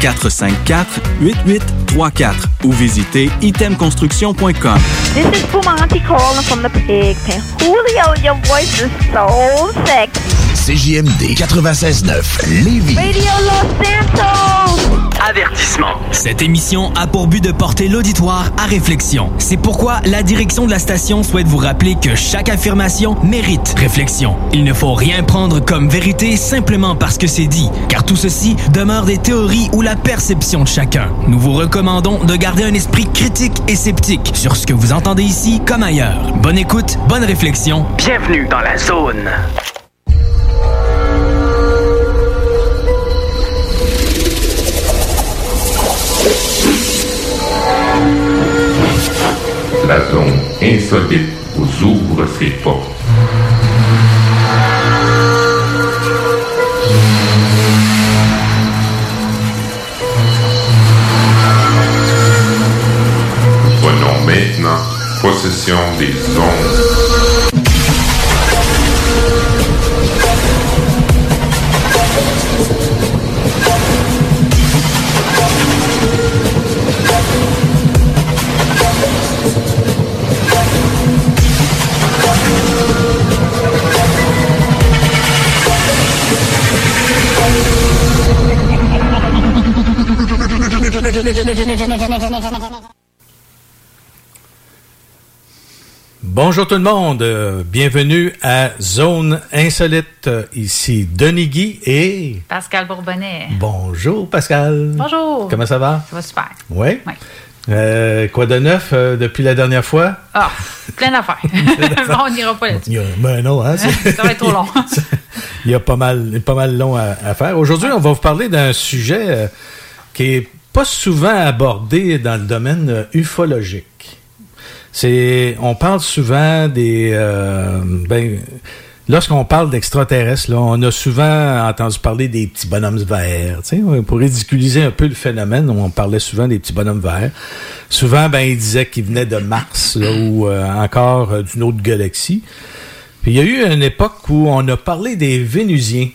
418-454-8834 ou visitez itemconstruction.com. This is Fumanti calling from the pig pen. Julio, your voice is so sexy. CJMD 96.9 Lévis. Radio Los Santos! Avertissement. Cette émission a pour but de porter l'auditoire à réflexion. C'est pourquoi la direction de la station souhaite vous rappeler que chaque affirmation mérite réflexion. Il ne faut rien prendre comme vérité simplement parce que c'est dit, car tout ceci demeure des théories ou la perception de chacun. Nous vous recommandons de garder un esprit critique et sceptique sur ce que vous entendez ici comme ailleurs. Bonne écoute, bonne réflexion. Bienvenue dans la zone. La zone insolite vous ouvre ses portes. Possession des ondes. Bonjour tout le monde, bienvenue à Zone Insolite. Ici Denis Guy et Pascal Bourbonnais. bonjour Pascal. Bonjour. Comment ça va? Ça va super. Oui. Oui. Euh, quoi de neuf euh, depuis la dernière fois? Ah, plein d'affaires. on n'ira pas là-dessus. Il y a- ben non, hein, Ça va être trop long. Il y a pas mal, pas mal long à, à faire. Aujourd'hui, on va vous parler d'un sujet euh, qui est pas souvent abordé dans le domaine ufologique. C'est, on parle souvent des, euh, ben, lorsqu'on parle d'extraterrestres, on a souvent entendu parler des petits bonhommes verts. Pour ridiculiser un peu le phénomène, on parlait souvent des petits bonhommes verts. Souvent, ben, ils disaient qu'ils venaient de Mars là, ou euh, encore euh, d'une autre galaxie. Puis il y a eu une époque où on a parlé des Vénusiens.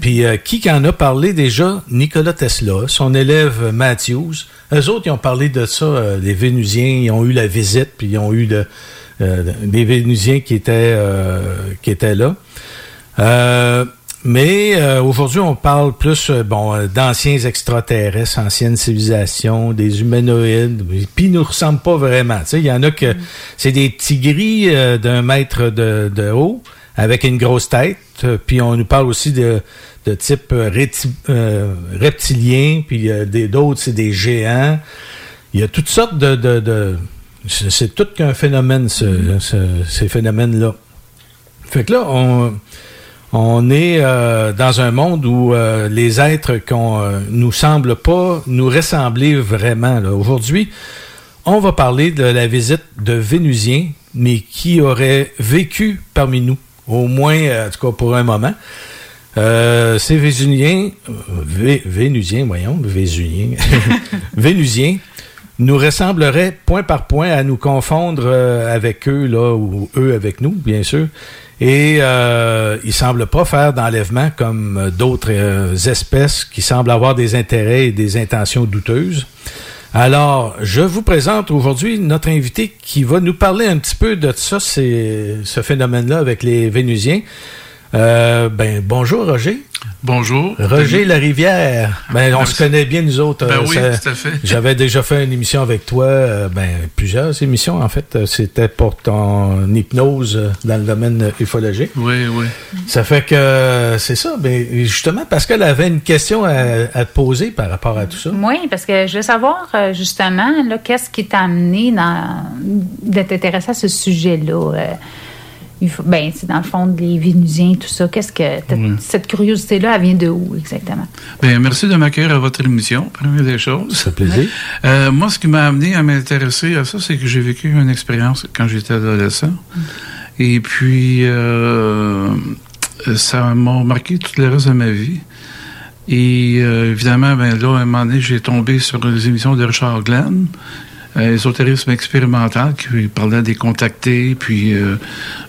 Puis euh, qui en a parlé déjà? Nikola Tesla, son élève Matthews. Eux autres, ils ont parlé de ça, euh, les Vénusiens, ils ont eu la visite, puis ils ont eu de, euh, des Vénusiens qui étaient, euh, qui étaient là. Euh, mais euh, aujourd'hui, on parle plus bon d'anciens extraterrestres, anciennes civilisations, des humanoïdes. Puis ils nous ressemblent pas vraiment. Tu sais, il y en a que c'est des petits gris d'un mètre de, de haut avec une grosse tête. Euh, Puis on nous parle aussi de, de type euh, euh, reptilien. Puis euh, d'autres, c'est des géants. Il y a toutes sortes de... de, c'est tout qu'un phénomène, ce- ce- ces phénomènes-là. Fait que là, on, On est dans un monde où les êtres qu'on nous semblent pas nous ressembler vraiment. Aujourd'hui, on va parler de la visite de Vénusiens, mais qui auraient vécu parmi nous, au moins, euh, en tout cas pour un moment. Euh, ces Vénusiens, euh, Vé- Vénusiens, voyons, Vénusiens, Vénusiens, nous ressembleraient point par point à nous confondre euh, avec eux, là, ou eux avec nous, bien sûr. Et euh, ils semblent pas faire d'enlèvement comme d'autres euh, espèces qui semblent avoir des intérêts et des intentions douteuses. Alors, je vous présente aujourd'hui notre invité qui va nous parler un petit peu de ça, ce phénomène-là avec les Vénusiens. Euh, ben bonjour Roger. Bonjour. Roger Larivière. Ben on se connaît bien nous autres. Ben Euh, oui, ça- tout à fait. J'avais déjà fait une émission avec toi, euh, ben plusieurs émissions en fait. C'était pour ton hypnose dans le domaine ufologique. Oui, oui. Ça fait que c'est ça. Ben justement parce qu'elle avait une question à, à te poser par rapport à tout ça. Oui, parce que je veux savoir justement, là, qu'est-ce qui t'a amené dans, de t'intéresser à ce sujet-là? Euh, ben, c'est dans le fond des Vénusiens, tout ça. Qu'est-ce que Oui. cette curiosité-là, elle vient de où exactement? Ben, merci de m'accueillir à votre émission, première des choses. Ça fait plaisir. Euh, moi, ce qui m'a amené à m'intéresser à ça, c'est que j'ai vécu une expérience quand j'étais adolescent. Et puis, euh, ça m'a marqué tout le reste de ma vie. Et euh, évidemment, ben là, à un moment donné, j'ai tombé sur les émissions de Richard Glenn, ésotérisme expérimental, qui parlait des contactés. Puis, euh,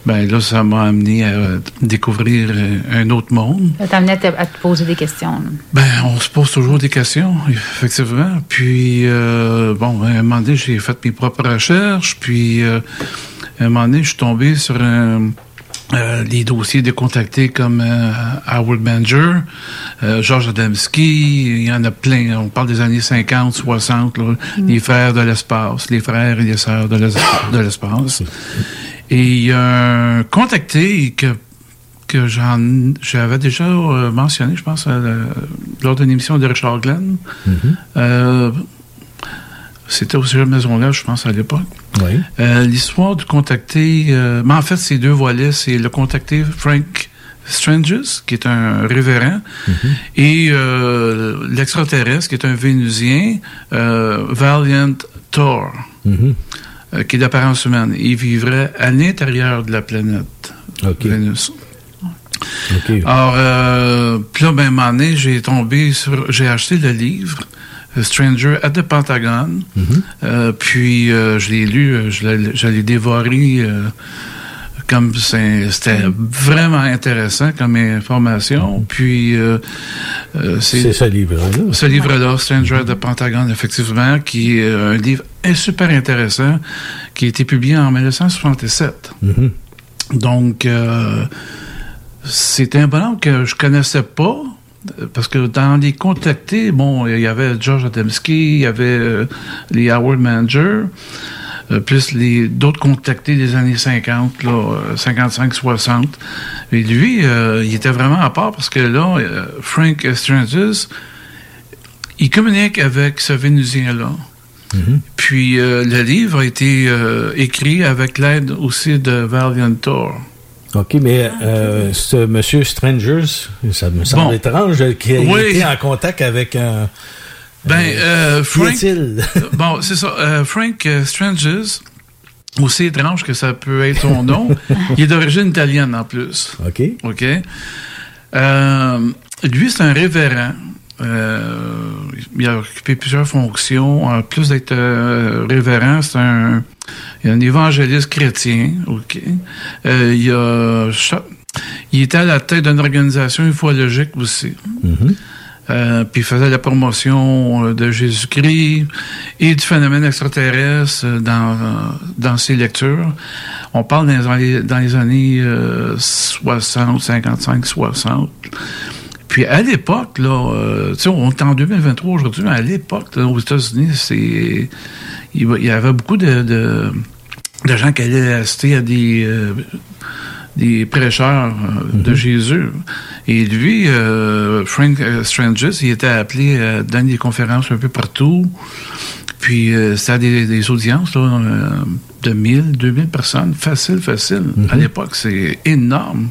ben là, ça m'a amené à découvrir euh, un autre monde. Ça t'a amené à te, à te poser des questions. là. Ben, on se pose toujours des questions, effectivement. Puis, euh, bon, à un moment donné, j'ai fait mes propres recherches. Puis, euh, à un moment donné, je suis tombé sur un- euh, les dossiers de contactés comme euh, Howard Manger, euh, Georges Adamski, il y en a plein. On parle des années 50, 60, là, les frères de l'espace, les frères et les sœurs de l'espace. Et il y a un contacté que que j'en j'avais déjà euh, mentionné, je pense, à la- lors d'une émission de Richard Glenn. Euh, C'était au sujet de Maison je pense, à l'époque. Oui. Euh, L'histoire du contacté, euh, mais en fait, ces deux volets, c'est le contacté Frank Stranges, qui est un révérend, et euh, l'extraterrestre, qui est un Vénusien, euh, Valiant Thor, euh, qui est d'apparence humaine. Il vivrait à l'intérieur de la planète Vénus. Alors, puis là, ben, moment donné, j'ai tombé sur... J'ai acheté le livre Stranger at the Pentagon. Euh, puis, euh, je l'ai lu, euh, je l'ai- dévoré euh, comme c'est- c'était vraiment intéressant comme information. Puis, euh, euh, C'est ce livre-là. ce livre-là, Stranger at the Pentagon, effectivement, qui est un livre super intéressant, qui a été publié en 1967. Mhm. Donc, c'était un bonhomme que je connaissais pas, parce que dans les contactés, bon, il y avait George Adamski, il y avait euh, les Howard Manger, euh, plus les d'autres contactés des années 50, là, euh, 55-60. Et lui, euh, il était vraiment à part parce que là, euh, Frank Stranges, il communique avec ce Vénusien-là. Puis euh, le livre a été euh, écrit avec l'aide aussi de Valiant Thor. OK, mais euh, ce monsieur Strangers, ça me semble Bon. étrange euh, qu'il ait Oui. été en contact avec un. Ben, euh, Qui Frank. est-il? bon, c'est ça. euh, Frank euh, Stranges, aussi étrange que ça peut être son nom, il est d'origine italienne en plus. OK. OK. Euh, lui, c'est un révérend. Euh, il a occupé plusieurs fonctions. En plus d'être euh, révérend, c'est un, un évangéliste chrétien. OK. Euh, il, a, il était à la tête d'une organisation ufologique aussi. Euh, puis il faisait la promotion de Jésus-Christ et du phénomène extraterrestre dans, dans ses lectures. On parle dans les, années- dans les années euh, 60, 55, 60. Puis à l'époque, là, euh, tu sais, on est en 2023 aujourd'hui, mais à l'époque, aux États-Unis, c'est il, y avait beaucoup de, de, de gens qui allaient assister à des euh, des prêcheurs euh, de Jésus. Et lui, euh, Frank Stranges, il était appelé à donner des conférences un peu partout. Puis c'était des, des audiences là, de 1000, 2000 personnes. Facile, facile. À l'époque, c'est énorme.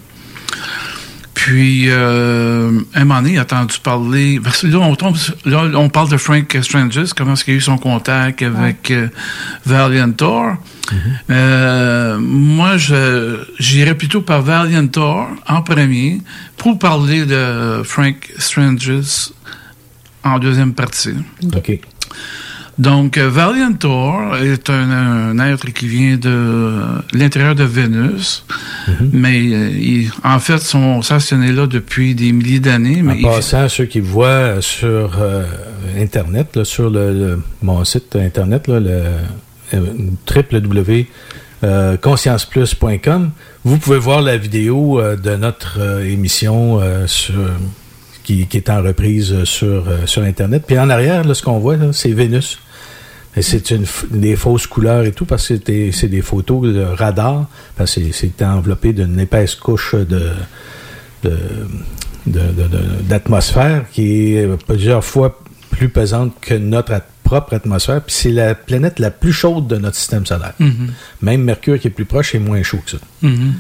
Puis, euh, un moment donné, il a entendu parler. Parce que là, on, tombe, là, on parle de Frank Stranges, comment est-ce qu'il a eu son contact avec euh, Valiantor. Euh, moi, je j'irais plutôt par Valiantor en premier pour parler de Frank Stranges en deuxième partie. OK. Donc, euh, Valiantor est un, un être qui vient de l'intérieur de Vénus, mais euh, il- en fait, sont stationnés là depuis des milliers d'années. En il- passant, ceux qui voient sur euh, Internet, là, sur le, le- mon site Internet, là, le www.conscienceplus.com, vous pouvez voir la vidéo euh, de notre euh, émission sur, qui, qui est en reprise sur, euh, sur Internet. Puis en arrière, là, ce qu'on voit, c'est Vénus. Et c'est une, des fausses couleurs et tout, parce que c'est des, c'est des photos de radar, parce que c'est- enveloppé d'une épaisse couche de, d'atmosphère qui est plusieurs fois plus pesante que notre propre atmosphère. Puis c'est la planète la plus chaude de notre système solaire. Mhm. Même Mercure qui est plus proche est moins chaud que ça. Mhm.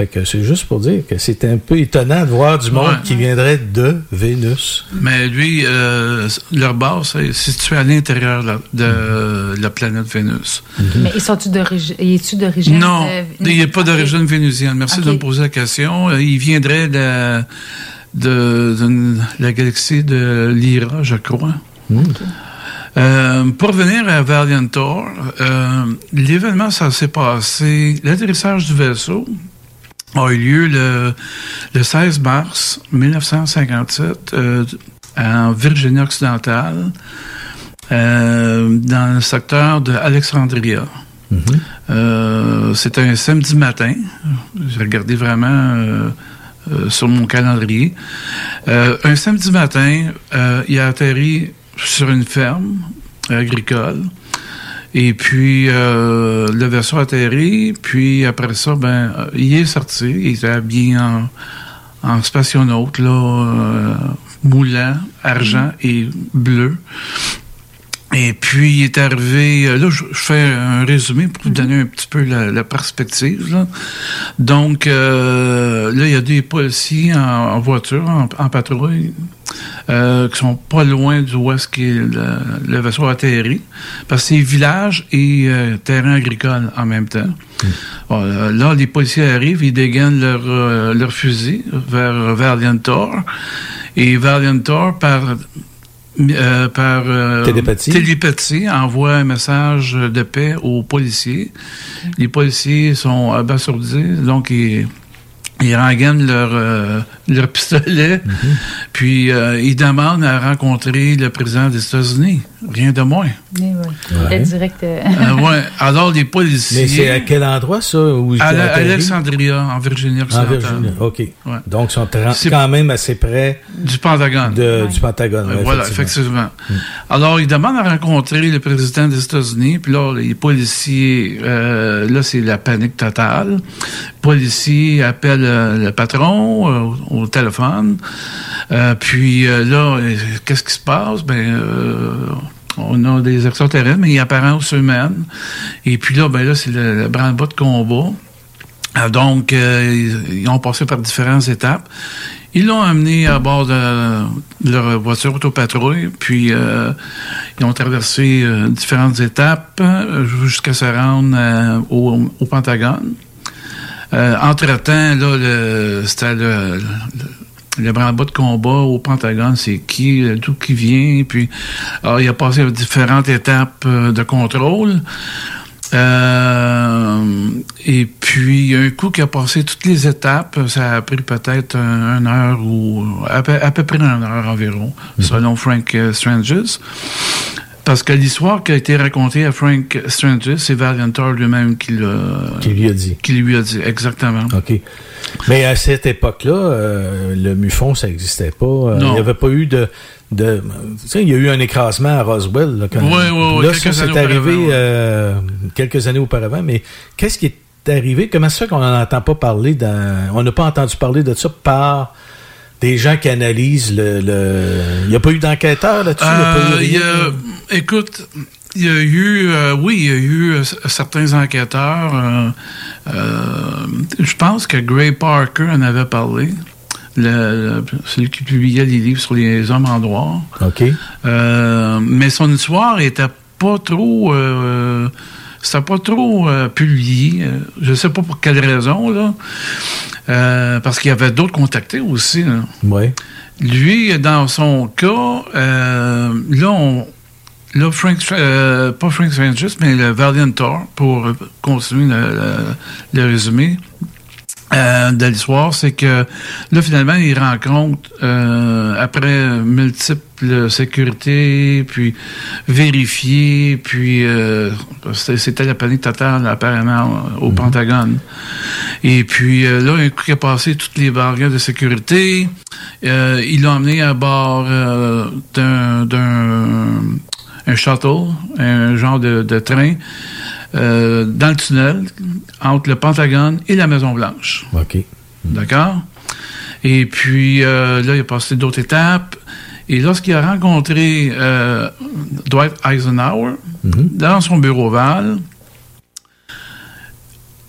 Fait que c'est juste pour dire que c'est un peu étonnant de voir du monde Ouais. qui viendrait de Vénus. Mais lui, euh, leur base est située à l'intérieur de, la- de la planète Vénus. Mais ils sont-tu d'origine? Es-tu d'origine? Non, euh, il n'est pas d'origine vénusienne. Merci de me poser la question. Il viendrait de, la- de, de la galaxie de Lyra, je crois. Euh, pour revenir à Valiantor, euh, l'événement, ça s'est passé, l'atterrissage du vaisseau a eu lieu le, le 16 mars 1957 euh, en Virginie occidentale, euh, dans le secteur de Alexandria. Euh, C'était un samedi matin. J'ai regardé vraiment sur mon calendrier. Un samedi matin, il a atterri sur une ferme agricole. Et puis, euh, le vaisseau a atterri. Puis, après ça, ben, euh, il est sorti. Il était habillé en, en spationaute, là, euh, moulant, argent et bleu. Et puis, il est arrivé, euh, là, je, fais un résumé pour vous donner un petit peu la, la perspective. Là. Donc, euh, là, il y a des policiers en, en voiture, en, en patrouille, euh, qui sont pas loin d'où est-ce que le, le vaisseau a atterri, parce que c'est village et euh, terrain agricole en même temps. Bon, euh, là, les policiers arrivent, ils dégainent leur, euh, leur fusil vers Valiantor, et Valiantor, par euh, par euh, Télépathie. télépathie, envoie un message de paix aux policiers. Les policiers sont abasourdis, donc ils, ils rengainent leur, euh, leur pistolet, puis euh, ils demandent à rencontrer le président des États-Unis. Rien de moins. Oui, oui. Ouais. Le direct. euh, Euh, ouais. Alors, les policiers... Mais c'est à quel endroit, ça? Où il à, la- à? Alexandria, en Virginie En. Virginie, OK. Ouais. Donc, ils sont quand même assez près Du Pentagone. de- du Pentagone. Ouais, voilà, effectivement. Alors, il demande à rencontrer le président des États-Unis, puis là, les policiers, euh, là, c'est la panique totale. Les policiers appellent euh, le patron euh, au, téléphone. Euh, puis euh, là, euh, qu'est-ce qui se passe? Ben, on a des extraterrestres, mais ils apparences humaines. Et puis là, ben là, c'est le, le branle-bas de combat. Donc, ils, ont passé par différentes étapes. Ils l'ont amené à bord de, leur voiture autopatrouille, puis ils ont traversé différentes étapes jusqu'à se rendre au, au Pentagone. Euh, Entre-temps, là, le, c'était le, le, le branle-bas de combat au Pentagone, c'est qui, euh, d'où qui vient, puis alors, il a passé différentes étapes euh, de contrôle. Euh, et puis, un coup qui a passé toutes les étapes, ça a pris peut-être un, une heure ou à peu, à peu près une heure environ, selon Frank Stranges. Parce que l'histoire qui a été racontée à Frank Stranges, c'est Valiantor lui-même qui l'a... Qui lui a dit. Qui lui a dit, exactement. OK. Mais à cette époque-là, euh, le MUFON, ça n'existait pas. Euh, Non. Il n'y avait pas eu de... de tu sais, il y a eu un écrasement à Roswell. Là, quand Ouais, ouais, ouais, là, quelques ça, c'est arrivé ouais. euh, quelques années auparavant. Mais qu'est-ce qui est arrivé? Comment ça fait qu'on n'en entend pas parler dans... On n'a pas entendu parler de ça par des gens qui analysent le... le- Il n'y a pas eu d'enquêteur là-dessus? eu Euh, a- écoute, il y a eu, euh, oui, il y a eu euh, certains enquêteurs. je pense que Gray Parker en avait parlé. le- celui qui publiait les livres sur les hommes en noir. OK. Mais son histoire était pas trop. C'était pas trop euh, publié. Euh, Je sais pas pour quelle raison, là. Euh, parce qu'il y avait d'autres contactés aussi. là. Oui. Lui, dans son cas, euh, là, on, là, Frank, pas Frank Stranges, mais le Valiant Thor, pour continuer le, le- le résumé euh, de l'histoire, c'est que là, finalement, il rencontre, euh, après multiples sécurités, puis vérifier, puis euh, c'était la panique totale, apparemment, au Pentagone. Et puis euh, là, un coup qu'il a passé toutes les barrières de sécurité, euh, il l'a emmené à bord d'un d'un- un shuttle, un genre de, de train, euh, dans le tunnel, entre le Pentagone et la Maison-Blanche. OK. D'accord? Et puis euh, là, il a passé d'autres étapes. Et lorsqu'il a rencontré euh, Dwight Eisenhower dans son bureau ovale,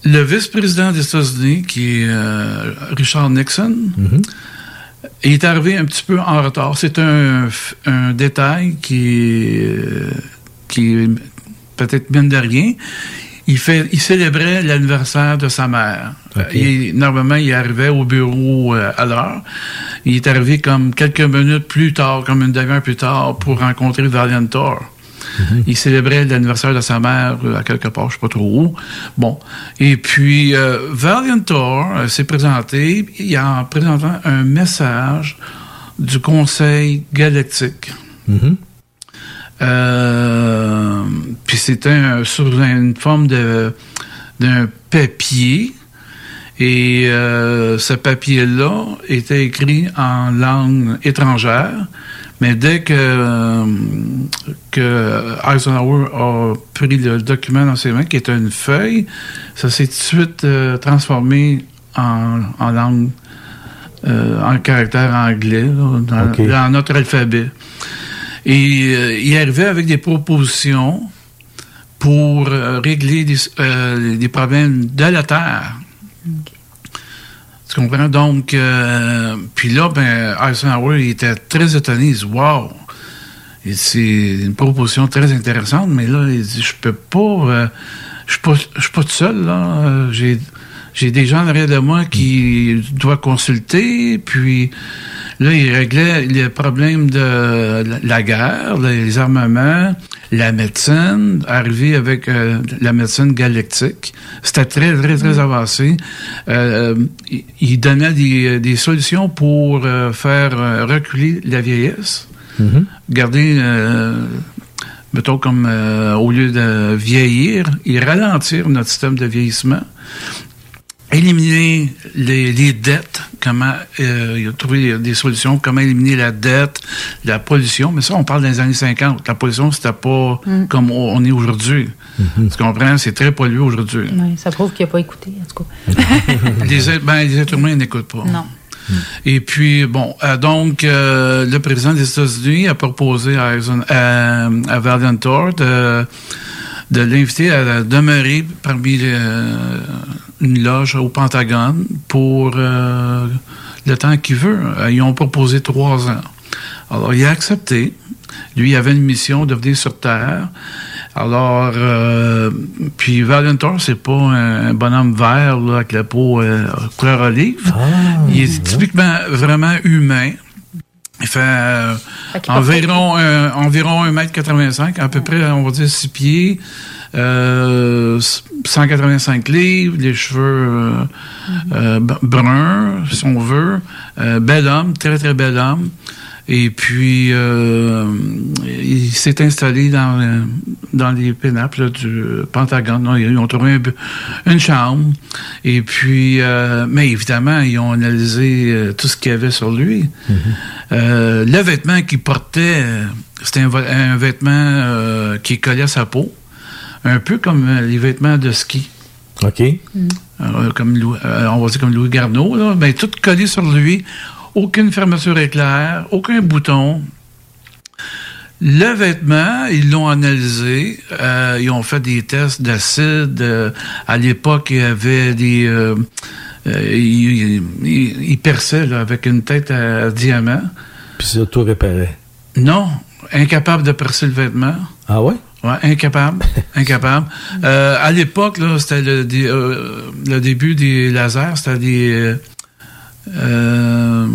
le vice-président des États-Unis, qui est euh, Richard Nixon, est arrivé un petit peu en retard. C'est un, détail qui qui est peut-être mine de rien. Il, fait, il célébrait l'anniversaire de sa mère. Il- normalement, il arrivait au bureau euh, à l'heure. Il est arrivé comme quelques minutes plus tard, comme une demi-heure plus tard, pour rencontrer Valiant Thor. Il célébrait l'anniversaire de sa mère euh, à quelque part, je sais pas trop où. Bon. Et puis, euh, Valiant Thor euh, s'est présenté en présentant un message du Conseil galactique. Euh, puis c'était un- sur une forme de d'un papier et euh, ce papier-là était écrit en langue étrangère, mais dès que que Eisenhower a pris le document dans ses mains, qui était une feuille, ça s'est tout de suite euh, transformé en, en langue euh, en caractère anglais, là, dans, OK. dans notre alphabet. Et euh, il arrivait avec des propositions pour euh, régler des, euh, des problèmes de la Terre. Tu comprends? Donc, puis là, ben, Eisenhower, était très étonné. Il dit, wow! C'est une proposition très intéressante, mais là, il dit, je peux pas, je suis pas, tout seul, là. J'ai des gens derrière de moi qui doivent consulter, puis là, il réglait les problèmes de la- guerre, les armements, la médecine, arrivé avec euh, la médecine galactique. C'était très, très, très avancé. Euh, il- il donnait des, des solutions pour euh, faire euh, reculer la vieillesse garder, euh, mettons comme euh, au lieu de vieillir, et ralentir notre système de vieillissement, éliminer les, les dettes, comment euh, il a trouvé des solutions, comment éliminer la dette, la pollution, mais ça on parle des années 50. La pollution c'était pas Mm. comme on est aujourd'hui. Tu comprends? C'est très pollué aujourd'hui. Ça prouve qu'il n'a pas écouté, en tout cas. les, êtres- ben, les êtres humains n'écoutent pas. Non. Et puis, bon, euh, donc, euh, le président des États-Unis a proposé à, Eisen- à, à Valiant Thor de, de l'inviter à demeurer parmi les, euh, une loge au Pentagone pour euh, le temps qu'il veut. Ils ont proposé trois ans. Alors, il a accepté. Lui, il avait une mission de venir sur Terre. Alors, euh, puis Valiant Thor, c'est pas un bonhomme vert là, avec la peau euh, couleur olive. il est typiquement vraiment humain. Il fait euh, Fait environ, euh, environ 1m85, à peu près, on va dire 6 pieds, euh, 185 livres, les cheveux euh, euh, b- bruns, si on veut. Euh, bel homme, très très bel homme. Et puis, euh, il s'est installé dans, euh, dans les pénaples là, du Pentagone. Là, Ils ont trouvé un une chambre. Et puis, euh, mais évidemment, ils ont analysé euh, tout ce qu'il y avait sur lui. Euh, le vêtement qu'il portait, euh, c'était un, un vêtement euh, qui collait à sa peau. Un peu comme euh, les vêtements de ski. OK. Euh, comme Louis- euh, on va dire comme Louis Garneau, là, ben, tout collé sur lui, aucune fermeture éclair, aucun bouton. Le vêtement, ils l'ont analysé, euh, ils ont fait des tests d'acide. euh, à l'époque, il y avait des, il, il- il perçait là, avec une tête à, diamant. Puis ça auto-réparait. Non, incapable de percer le vêtement. Ah ouais? Ouais, incapable, incapable. Euh, à l'époque, là, c'était le, dé- euh, le début des lasers, c'était des... Euh, euh,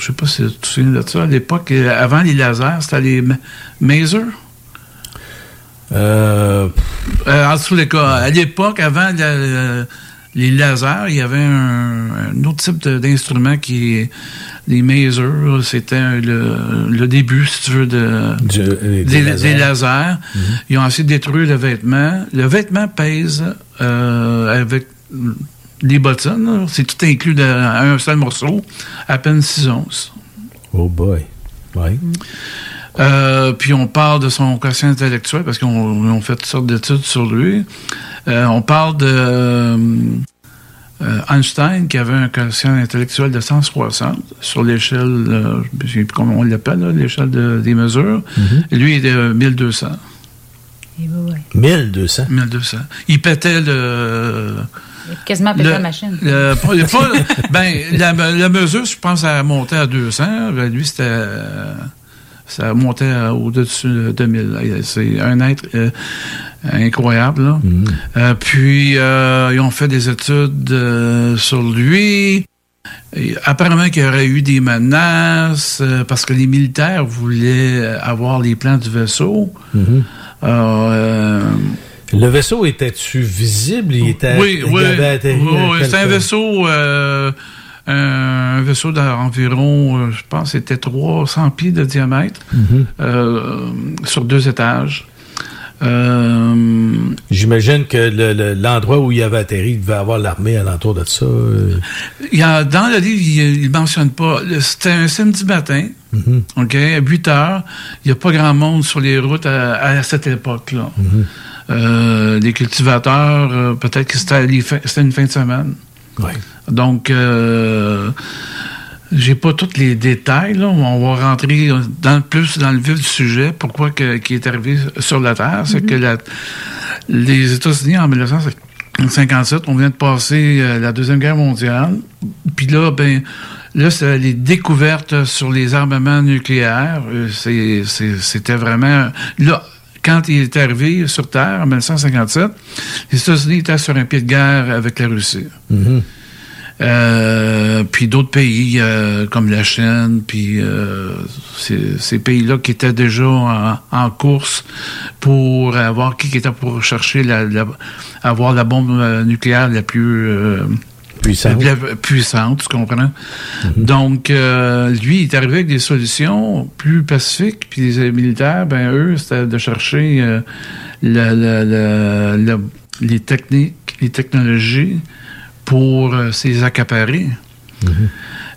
je sais pas si tu te souviens de ça. À l'époque, avant les lasers, c'était les ma- Maser. Euh, en tous les cas, à l'époque, avant la- les lasers, il y avait un, un autre type d'instrument qui est les Maser. C'était le, le début, si tu veux, de, Du- euh, des des, lasers. des lasers. Ils ont essayé de détruire le vêtement. Le vêtement pèse euh, avec les bottines. C'est tout inclus dans un seul morceau, à peine 6 onces. Oh boy. Ouais. Euh, puis on parle de son quotient intellectuel parce qu'on on fait toutes sortes d'études sur lui. Euh, on parle de euh, euh, Einstein qui avait un quotient intellectuel de 160 sur l'échelle, euh, je sais plus comment on l'appelle, là, l'échelle de- des mesures. Et lui, il est de 1200. Et ouais, ouais. 1200. 1200. Il pétait le... Quasiment pété Le- la machine. le- pas- pas- ben, la, la mesure, je pense, a monté à 200. Ben, lui, c'était... euh, ça montait à- au-dessus de 2000. là. C'est un être euh, incroyable. là. Euh, puis, euh, ils ont fait des études euh, sur lui. Et apparemment qu'il y aurait eu des menaces euh, parce que les militaires voulaient avoir les plans du vaisseau. Mhm. Euh, Le vaisseau était-tu visible? Il était oui, il oui. avait atterri Oui, oui, c'est un vaisseau, euh, un vaisseau d'environ, euh, je pense, c'était 300 pieds de diamètre Mhm. euh, sur deux étages. Euh, J'imagine que le- le- l'endroit où il avait atterri, il devait avoir l'armée alentour de ça. euh. il y a, dans le livre, il ne mentionne pas. le- C'était un samedi matin, Mhm. OK, à 8 heures. Il n'y a pas grand monde sur les routes à, à cette époque-là. Mhm. Euh, les cultivateurs, euh, peut-être que c'était les fins- c'était une fin de semaine. Ouais. Donc, euh, j'ai pas tous les détails. Là. On va rentrer dans, plus dans le vif du sujet. Pourquoi que, qui est arrivé sur la Terre, c'est que la- les États-Unis, en 1957, on vient de passer euh, la Deuxième Guerre mondiale. Puis là, ben, là, les découvertes sur les armements nucléaires. Euh, C'était vraiment... Là, quand il est arrivé sur Terre, en 1957, les États-Unis étaient sur un pied de guerre avec la Russie. Mhm. Euh, puis d'autres pays euh, comme la Chine, puis euh, ces, ces pays-là qui étaient déjà en, en course pour avoir qui, qui était pour chercher la, la- avoir la bombe nucléaire la plus Puissante. puissante, tu comprends? Donc euh, lui il est arrivé avec des solutions plus pacifiques, puis les militaires, ben eux c'était de chercher euh, la- la- la- la- les techniques, les technologies pour euh, s'les accaparer.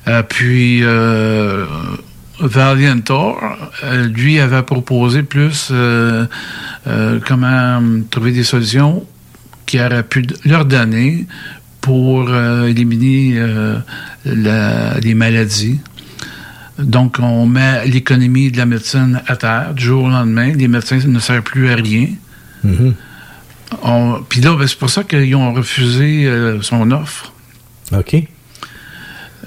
Euh, puis euh, Valiantor, lui avait proposé plus comment trouver des solutions qui auraient pu leur donner pour euh, éliminer euh, la- les maladies. Donc, on met l'économie de la médecine à terre du jour au lendemain. Les médecins ne servent plus à rien. Mhm. On- Puis là, ben, c'est pour ça qu'ils ont refusé euh, son offre. OK.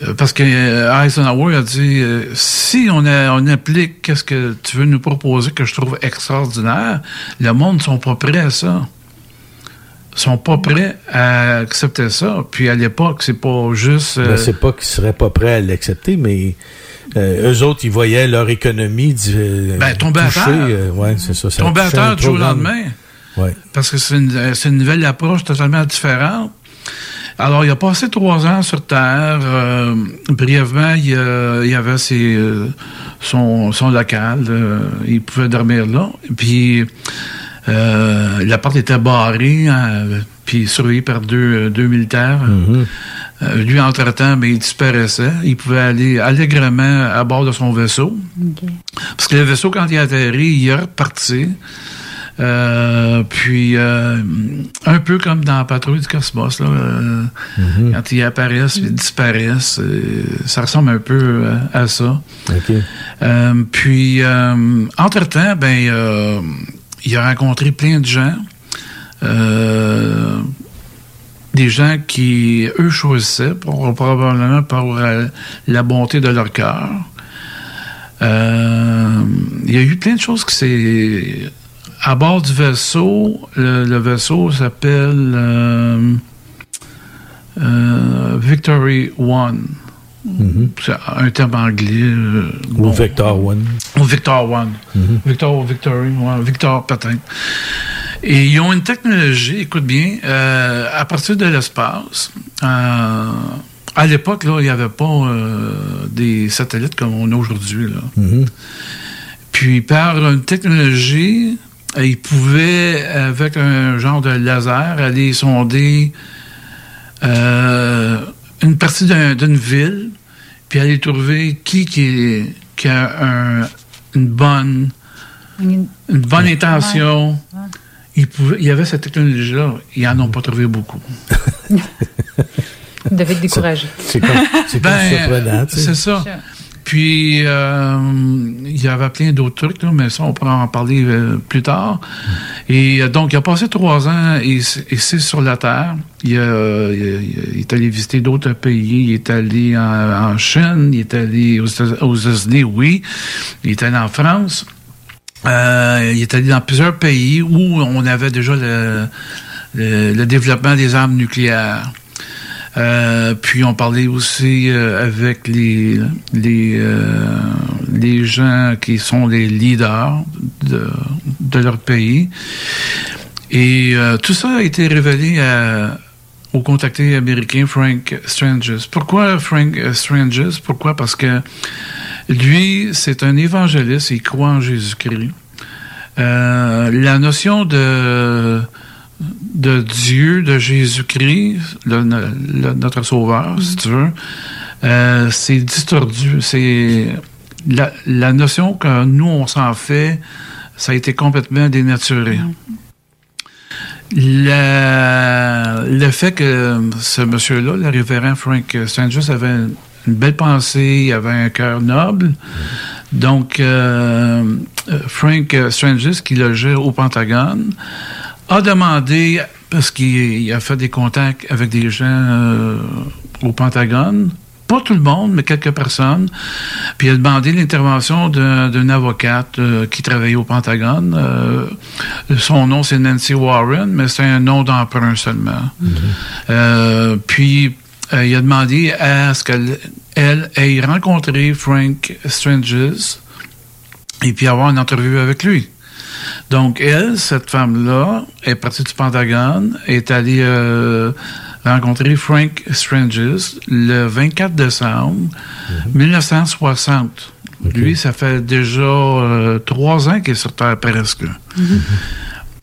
Euh, Parce que euh, Eisenhower a dit si on, a- on applique qu'est-ce que tu veux nous proposer que je trouve extraordinaire, le monde ne sont pas prêts à ça. Sont pas prêts à accepter ça. Puis à l'époque, c'est pas juste. euh, Ben, c'est pas qu'ils seraient pas prêts à l'accepter, mais euh, eux autres, ils voyaient leur économie euh, Ben, tomber à terre. euh, ouais, c'est ça. ça tomber à terre du jour au lendemain. Ouais. Parce que c'est une, nouvelle approche totalement différente. Alors, il a passé trois ans sur Terre. brièvement, il, il y avait ses, son, son local. il pouvait dormir là. Puis, euh, la porte était barrée, hein, puis surveillée par deux, deux militaires. Mhm. Euh, lui, entre-temps, ben, il disparaissait. Il pouvait aller allègrement à bord de son vaisseau. Parce que le vaisseau, quand il a atterri, il est reparti. Euh, puis, euh, un peu comme dans la patrouille du cosmos, là, euh, quand ils apparaissent, ils disparaissent, euh, ça ressemble un peu euh, à ça. OK. Euh, puis, euh, entre-temps, ben, euh, il a rencontré plein de gens. Euh, des gens qui, eux, choisissaient, probablement par la bonté de leur cœur. Euh, il y a eu plein de choses qui s'est... À bord du vaisseau, le, vaisseau s'appelle euh, Victory One. C'est un terme anglais. euh, Ou bon. Vector One. Ou Victor One. Victor ou Victory, ouais, Victor peut-être. Et ils ont une technologie, écoute bien, euh, à partir de l'espace. euh, à l'époque, il n'y avait pas des satellites comme on a aujourd'hui. là. Puis par une technologie, ils pouvaient, avec un genre de laser, aller sonder une partie d'un- d'une ville, puis aller trouver qui, qui, est- qui a un- une bonne Une- bonne intention. Ils pouvaient- il y avait cette technologie-là. Ils n'en ont pas trouvé beaucoup. Vous devez être découragé. C'est comme, c'est comme Ben, surprenant. tu sais. C'est ça. Puis, euh, il y avait plein d'autres trucs, mais ça, on pourra en parler euh, plus tard. Et euh, donc, il a passé trois ans ici ici sur la Terre. Il, est allé visiter d'autres pays. Il est allé en, Chine. Il est allé aux États- aux États-Unis, oui. Il est allé en France. Il est allé dans plusieurs pays où on avait déjà le développement des armes nucléaires. Euh, puis on parlait aussi euh, avec les les euh, les gens qui sont les leaders de, de leur pays. Et tout ça a été révélé au contacté américain Frank Stranges. Pourquoi Frank Stranges? Pourquoi? Parce que lui, c'est un évangéliste, il croit en Jésus-Christ. La notion de de Dieu, de Jésus-Christ, notre Sauveur, si tu veux, euh, c'est distordu. C'est la, la notion que nous on s'en fait, ça a été complètement dénaturé. La- le fait que ce monsieur-là, le révérend Frank Stranges, avait une, une belle pensée, il avait un cœur noble. Donc, euh, euh, Frank Stranges, qui logeait au Pentagone, a demandé, parce qu'il il a fait des contacts avec des gens euh, au Pentagone, pas tout le monde, mais quelques personnes, puis il a demandé l'intervention d'un- d'une avocate euh, qui travaillait au Pentagone. Euh, son nom, c'est Nancy Warren, mais c'est un nom d'emprunt seulement. Euh, puis, il a demandé à ce qu'elle elle ait rencontré Frank Stranges et puis avoir une entrevue avec lui. Donc, elle, cette femme-là, est partie du Pentagone, est allée euh, rencontrer Frank Stranges le 24 décembre 1960. Lui, ça fait déjà euh, trois ans qu'il est sur Terre presque.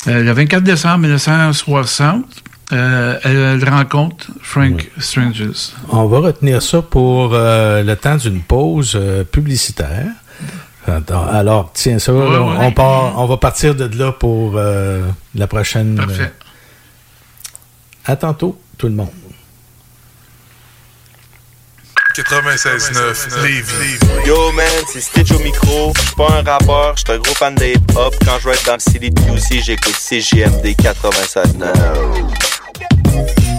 Euh, le 24 décembre 1960, euh, elle, elle rencontre Frank Stranges. On va retenir ça pour euh, le temps d'une pause euh, publicitaire. Attends, Alors, tiens, ça, là, Ouais, on, ouais. part, on va partir de là pour euh, la prochaine. Parfait. euh, à tantôt, tout le monde. 96.9 Lévis. Yo man, c'est Stitch au micro. Je suis pas un rappeur, je suis un gros fan de hip-hop. Quand je vais être dans le City de QC, j'écoute CGMD 96.9.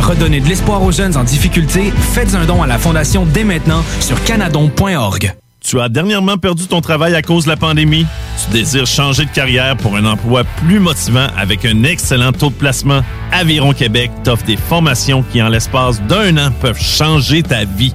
Redonnez de l'espoir aux jeunes en difficulté. Faites un don à la Fondation dès maintenant sur canadon.org. Tu as dernièrement perdu ton travail à cause de la pandémie? Tu désires changer de carrière pour un emploi plus motivant avec un excellent taux de placement? Aviron Québec t'offre des formations qui, en l'espace d'un an, peuvent changer ta vie.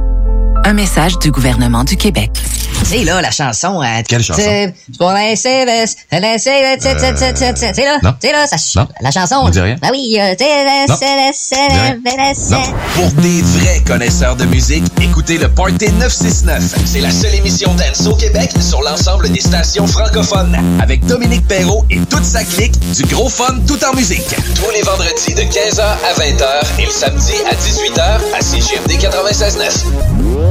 Un message du gouvernement du Québec. Tu sais, là, la chanson. euh, Quelle chanson? C'est tu sais, là, tu sais, là, ça, Non. la chanson. Me dis rien. Ah oui, euh. Pour des vrais connaisseurs de musique, écoutez le Party 969. C'est la seule émission dance au Québec sur l'ensemble des stations francophones. Avec Dominique Perrault et toute sa clique, du gros fun tout en musique. Tous les vendredis de 15h à 20h et le samedi à 18h à CGMD 96.9.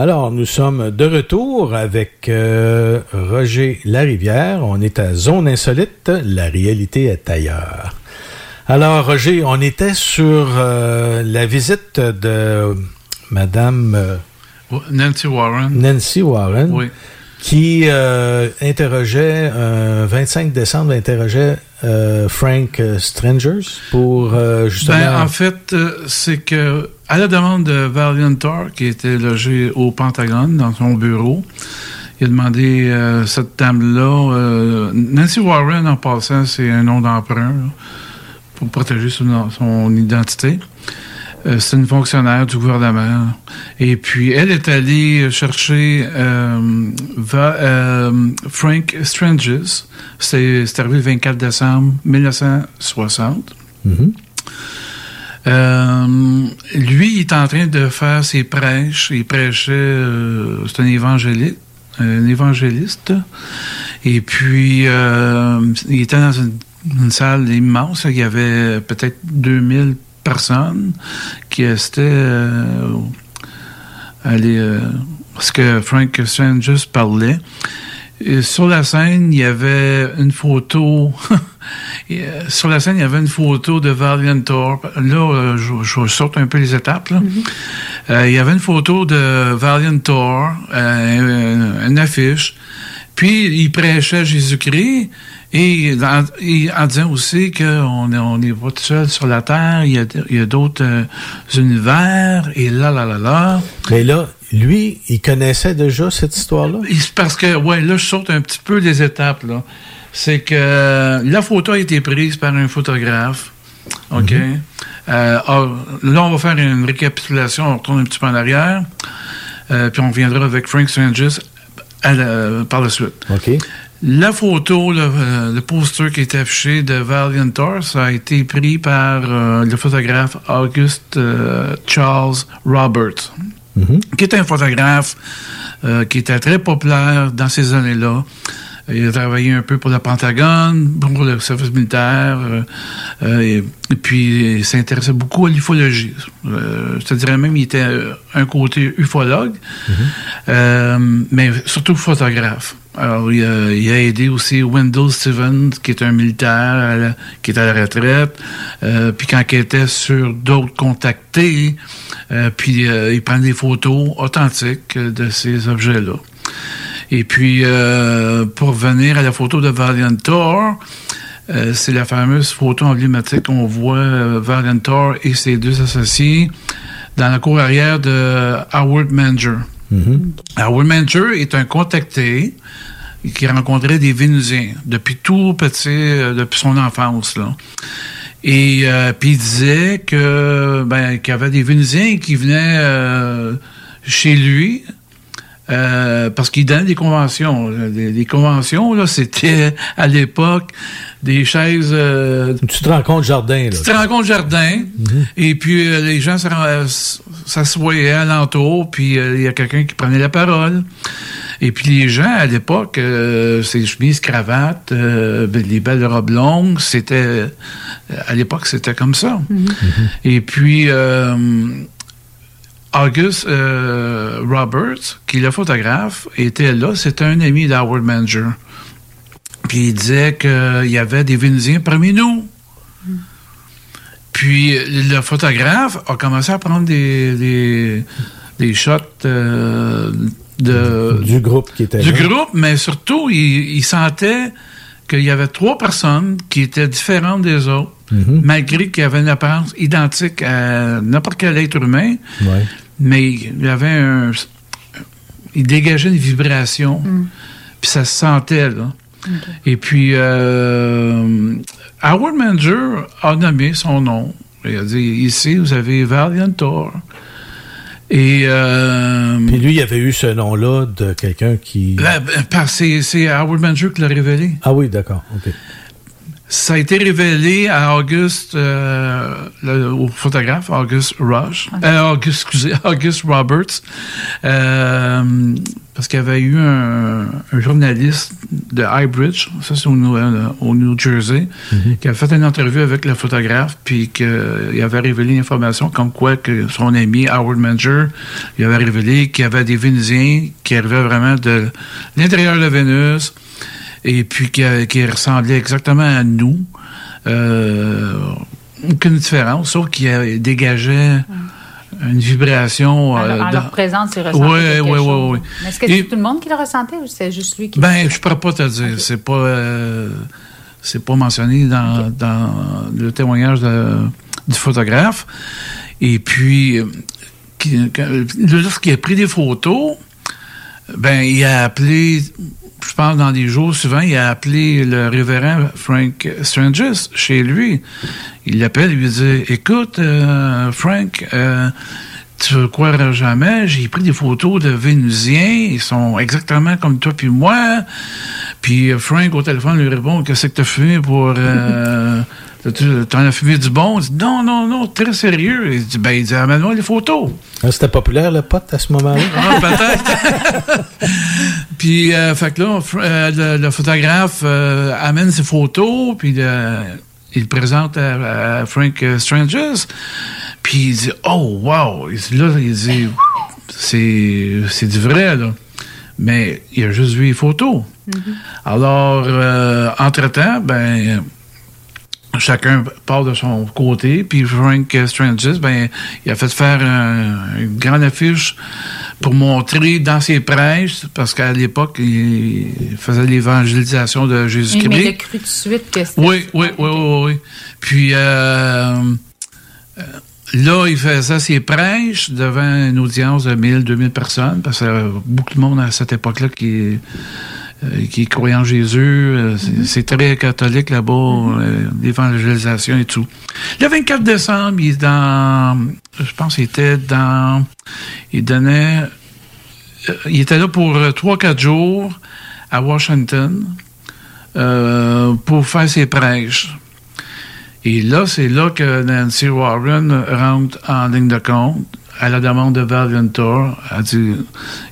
Alors, nous sommes de retour avec euh, Roger Larivière. On est à Zone Insolite. La réalité est ailleurs. Alors, Roger, on était sur euh, la visite de Madame euh, Nancy Warren. Nancy Warren, Oui. qui interrogeait, euh, 25 décembre, interrogeait Frank Strangers pour justement... Ben, en fait, c'est que à la demande de Valiant Thor, qui était logé au Pentagone dans son bureau, il a demandé euh, cette dame-là. euh, Nancy Warren, en passant, c'est un nom d'emprunt pour protéger son, identité. Euh, c'est une fonctionnaire du gouvernement. Et puis, elle est allée chercher Va- Frank Stranges. C'est arrivé le 24 décembre 1960. Mhm. Euh, lui, il est en train de faire ses prêches. Il prêchait, euh, c'est un évangéliste, un évangéliste. Et puis, euh, il était dans une, salle immense. Il y avait peut-être 2000 personnes qui étaient euh, parce que Frank Stranges parlait. Et sur la scène, il y avait une photo. Euh, sur la scène, il y avait une photo de Valiant Thor. Là, euh, je, je saute un peu les étapes. là. Euh, il y avait une photo de Valiant Thor, euh, une affiche. Puis il prêchait Jésus-Christ et en, et en disant aussi qu'on est, on est pas tout seul sur la terre, il y a, il y a d'autres euh, univers et là là là là. Mais là, lui, il connaissait déjà cette histoire-là? Parce que, ouais, là, je saute un petit peu les étapes, là. C'est que euh, la photo a été prise par un photographe. OK? Euh, ah, là, on va faire une récapitulation. On retourne un petit peu en arrière. Euh, puis on reviendra avec Frank Stranges par la suite. OK. La photo, le, euh, le poster qui est affiché de Valiant Thor, ça a été pris par euh, le photographe August euh, Charles Roberts, qui est un photographe euh, qui était très populaire dans ces années-là. Il a travaillé un peu pour le Pentagone, pour le service militaire, euh, euh, et, et puis il s'intéressait beaucoup à l'ufologie. Euh, je te dirais même qu'il était un côté ufologue, euh, mais surtout photographe. Alors, il a, il a aidé aussi Wendell Stevens, qui est un militaire la- qui est à la retraite, euh, puis quand il était sur d'autres contactés, euh, puis euh, il prend des photos authentiques de ces objets-là. Et puis, pour venir à la photo de Valiant Thor, euh, c'est la fameuse photo emblématique qu'on voit Valiant Thor et ses deux associés dans la cour arrière de Howard Manger. Howard Manger est un contacté qui rencontrait des Vénusiens depuis tout petit, euh, depuis son enfance. Là. Et euh, puis il disait que ben, qu'il y avait des Vénusiens qui venaient euh, chez lui euh, parce qu'il donnait des conventions. Les, les conventions, là, c'était à l'époque des chaises. euh, Tu te rends compte, Jardin, là. tu te rends compte jardin, et puis euh, les gens s'assoyaient alentour, puis euh, il y a quelqu'un qui prenait la parole. Et puis les gens, à l'époque, euh, ces chemises, cravates, euh, ben, les belles robes longues, c'était... à l'époque, c'était comme ça. Et puis... euh, August euh, Roberts, qui est le photographe, était là. C'était un ami d'Howard Manger. Puis il disait qu'il y avait des Vénusiens parmi nous. Puis le photographe a commencé à prendre des, des, des shots euh, de, Du groupe qui était du là. groupe, mais surtout, il, il sentait qu'il y avait trois personnes qui étaient différentes des autres, Mhm. malgré qu'il avait une apparence identique à n'importe quel être humain, Ouais. mais il avait un... Il dégageait une vibration, puis ça se sentait, là. Et puis, euh, Howard Manger a nommé son nom. Il a dit, ici, vous avez Valiant Thor. Et... Euh, Puis lui, il avait eu ce nom-là de quelqu'un qui... là, ben, c'est Howard Manger qui l'a révélé. Ah oui, d'accord. OK. Ça a été révélé à Auguste, euh, le- au photographe, Auguste Rush, euh, Auguste, excusez, Auguste Roberts, euh, parce qu'il y avait eu un, un journaliste de Highbridge, ça c'est au, New- euh, au New Jersey, qui a fait une entrevue avec le photographe, puis qu'il avait révélé l'information comme quoi que son ami Howard Manger, il avait révélé qu'il y avait des Vénusiens qui arrivaient vraiment de l'intérieur de Vénus, et puis qui, qui ressemblait exactement à nous. Euh, aucune différence, sauf qu'il euh, dégageait une vibration. Alors, euh, en dans- leur présence, ils quelque ouais, ouais, chose. ouais. Mais Est-ce que c'est tout le monde qui le ressentait ou c'est juste lui qui Ben, je pourrais pas te dire. C'est pas, euh, c'est pas mentionné dans, dans le témoignage de- du photographe. Et puis, euh, lorsqu'il a pris des photos, ben, il a appelé, je pense dans des jours souvent, il a appelé le révérend Frank Stranges chez lui. Il l'appelle, il lui dit, écoute, euh, Frank, euh, tu ne croiras jamais, j'ai pris des photos de Vénusiens, ils sont exactement comme toi puis moi. Puis euh, Frank au téléphone lui répond, qu'est-ce que t'as fumé pour... Euh, T'en as fumé du bon? Il dit, non, non, non, très sérieux. Il dit, ben, il dit, amène-moi les photos. Ah, C'était populaire, le pote, à ce moment-là? Ah, peut-être. puis, euh, fait que là, euh, le, le photographe euh, amène ses photos, puis le- il le présente à, à Frank Stranges. Puis il dit, oh, wow. Il dit, là, il dit, c'est, c'est du vrai, là. Mais il a juste vu les photos. Alors, euh, entre-temps, ben, chacun part de son côté. Puis Frank Stranges, ben, il a fait faire un- une grande affiche pour montrer dans ses prêches, parce qu'à l'époque, il faisait l'évangélisation de Mais il a Jésus-Christ. cru tout de suite que c'était. Oui, oui, oui, oui, oui. Puis euh, euh, là, il faisait ses prêches devant une audience de 1000, 2000 personnes, parce que euh, beaucoup de monde à cette époque-là qui, qui croyait en Jésus. euh, c'est- C'est très catholique là-bas, euh, l'évangélisation et tout. Le 24 décembre, il est dans, je pense qu'il était dans, il donnait, euh, il était là pour 3-4 jours à Washington euh, pour faire ses prêches. Et là, c'est là que Nancy Warren rentre en ligne de compte à la demande de Val. Elle dit,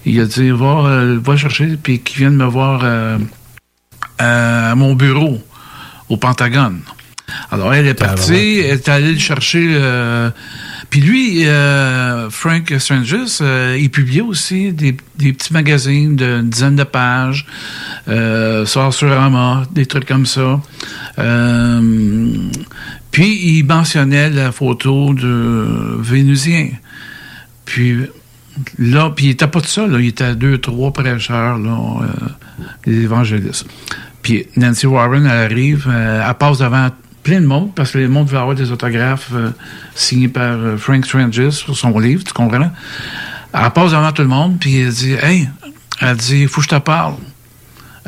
il a dit, va, euh, va chercher, puis qu'il vienne me voir euh, à mon bureau au Pentagone. Alors, elle est partie, elle est allée le chercher. euh, puis lui, euh, Frank Stranges, euh, il publiait aussi des, des petits magazines d'une dizaine de pages, euh, Sorcerama, des trucs comme ça. Euh, puis il mentionnait la photo de Vénusien. Puis là, puis il était pas tout seul, là, il était deux, trois prêcheurs, euh, des évangélistes. Puis Nancy Warren, elle arrive, euh, elle passe devant plein de monde, parce que le monde veut avoir des autographes euh, signés par Frank Stranges sur son livre, tu comprends? Elle passe devant tout le monde, puis elle dit Hey, elle dit, il faut que je te parle.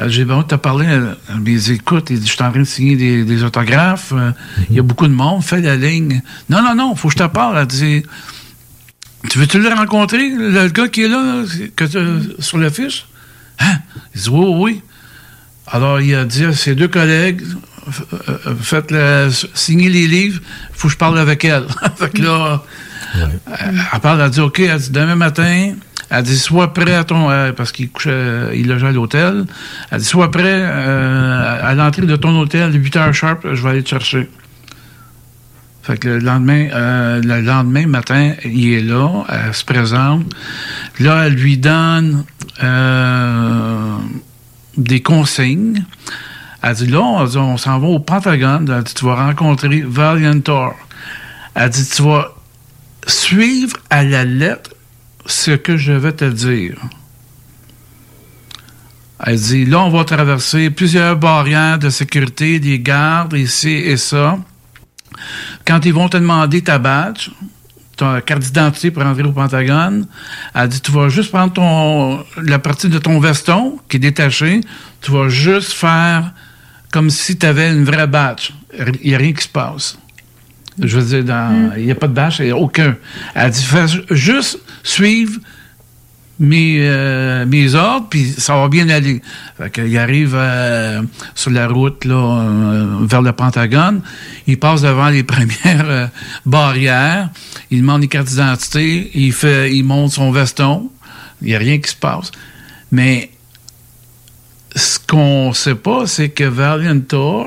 J'ai besoin de te parler. Elle dit Écoute, je suis en train de signer des, autographes, il y a beaucoup de monde, fais la ligne. Non, non, non, faut que je te parle. Elle dit Tu veux-tu le rencontrer, le gars qui est là, que t'as sur le fiche Hein? Il dit Oui, oui. Alors, il a dit à ses deux collègues, f- euh, faites le, signer les livres, il faut que je parle avec elle. fait que là, elle, elle parle, elle dit, OK, elle dit, demain matin, elle dit, sois prêt à ton, euh, parce qu'il couchait, euh, il logeait à l'hôtel, elle dit, sois prêt euh, à l'entrée de ton hôtel, 8 heures sharp, je vais aller te chercher. Fait que le lendemain, euh, le lendemain matin, il est là, elle se présente. Là, elle lui donne euh, des consignes. Elle dit là, on, on s'en va au Pentagone. Elle dit, tu vas rencontrer Valiantor. Elle dit, tu vas suivre à la lettre ce que je vais te dire. Elle dit, là, on va traverser plusieurs barrières de sécurité, des gardes, ici et ça. Quand ils vont te demander ta badge, ta carte d'identité pour entrer au Pentagone, elle dit, tu vas juste prendre ton, la partie de ton veston qui est détachée, tu vas juste faire comme si tu avais une vraie badge. Il n'y a rien qui se passe. Je veux dire, il n'y a pas de badge, il n'y a aucun. Elle dit, fais ju- juste suivre mes, euh, mes ordres, puis ça va bien aller. Qu'il arrive euh, sur la route là, euh, vers le Pentagone, il passe devant les premières barrières, il demande les cartes d'identité, il fait, il monte son veston, il n'y a rien qui se passe. Mais ce qu'on sait pas, c'est que Valiantor,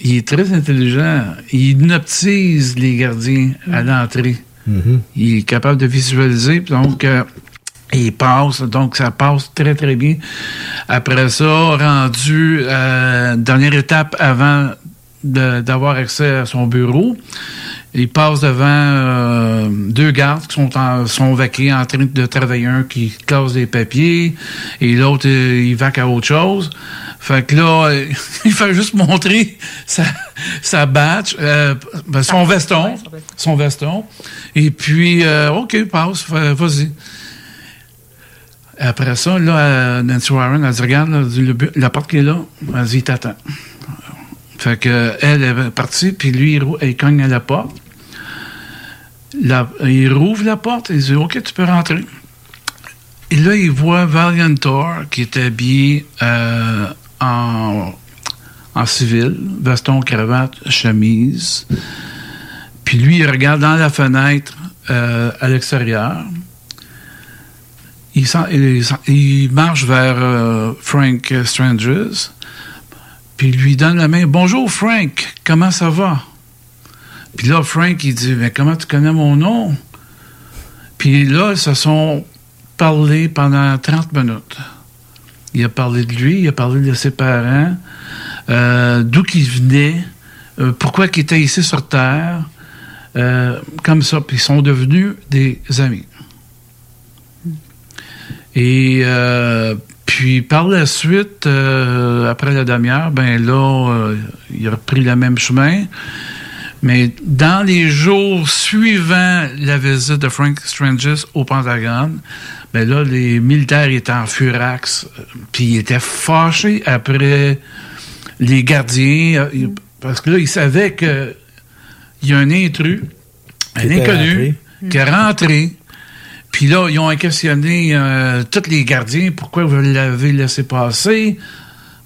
il est très intelligent. Il hypnotise les gardiens à l'entrée. Il est capable de visualiser, donc euh, il passe, donc ça passe très très bien. Après ça, rendu euh, dernière étape avant d'avoir accès à son bureau, il passe devant euh, deux gardes qui sont, en, sont vaqués en train de travailler, un qui classe des papiers et l'autre il vaque à autre chose. Fait que là, euh, il fait juste montrer sa, sa badge, euh, ben, son veston, son veston. Et puis, euh, OK, passe, vas-y. Après ça, là, euh, Nancy Warren, elle dit, regarde, là, le bu- la porte qui est là, elle dit, il t'attend. Fait que, elle est partie, puis lui, il, il cogne à la porte. La- il rouvre la porte, il dit, OK, tu peux rentrer. Et là, il voit Valiantor, qui est habillé euh, en, civil, veston, cravate, chemise. Puis lui, il regarde dans la fenêtre euh, à l'extérieur. Il, il marche vers euh, Frank Strangers, puis lui donne la main. Bonjour Frank, comment ça va? Puis là, Frank, il dit, mais comment tu connais mon nom? Puis là, ils se sont parlé pendant 30 minutes. Il a parlé de lui, il a parlé de ses parents. euh, d'où qu'il venait, euh, pourquoi qu'il était ici sur Terre, euh, comme ça. Puis ils sont devenus des amis. Et puis par la suite, après la demi-heure, ben là, il a repris le même chemin. Mais dans les jours suivant la visite de Frank Stranges au Pentagone, ben là, les militaires étaient en furax, euh, puis ils étaient fâchés après les gardiens, euh, ils- parce que là, ils savaient que il y a un intrus, un inconnu, rentré. qui est rentré. Puis là, ils ont questionné euh, tous les gardiens, pourquoi vous l'avez laissé passer?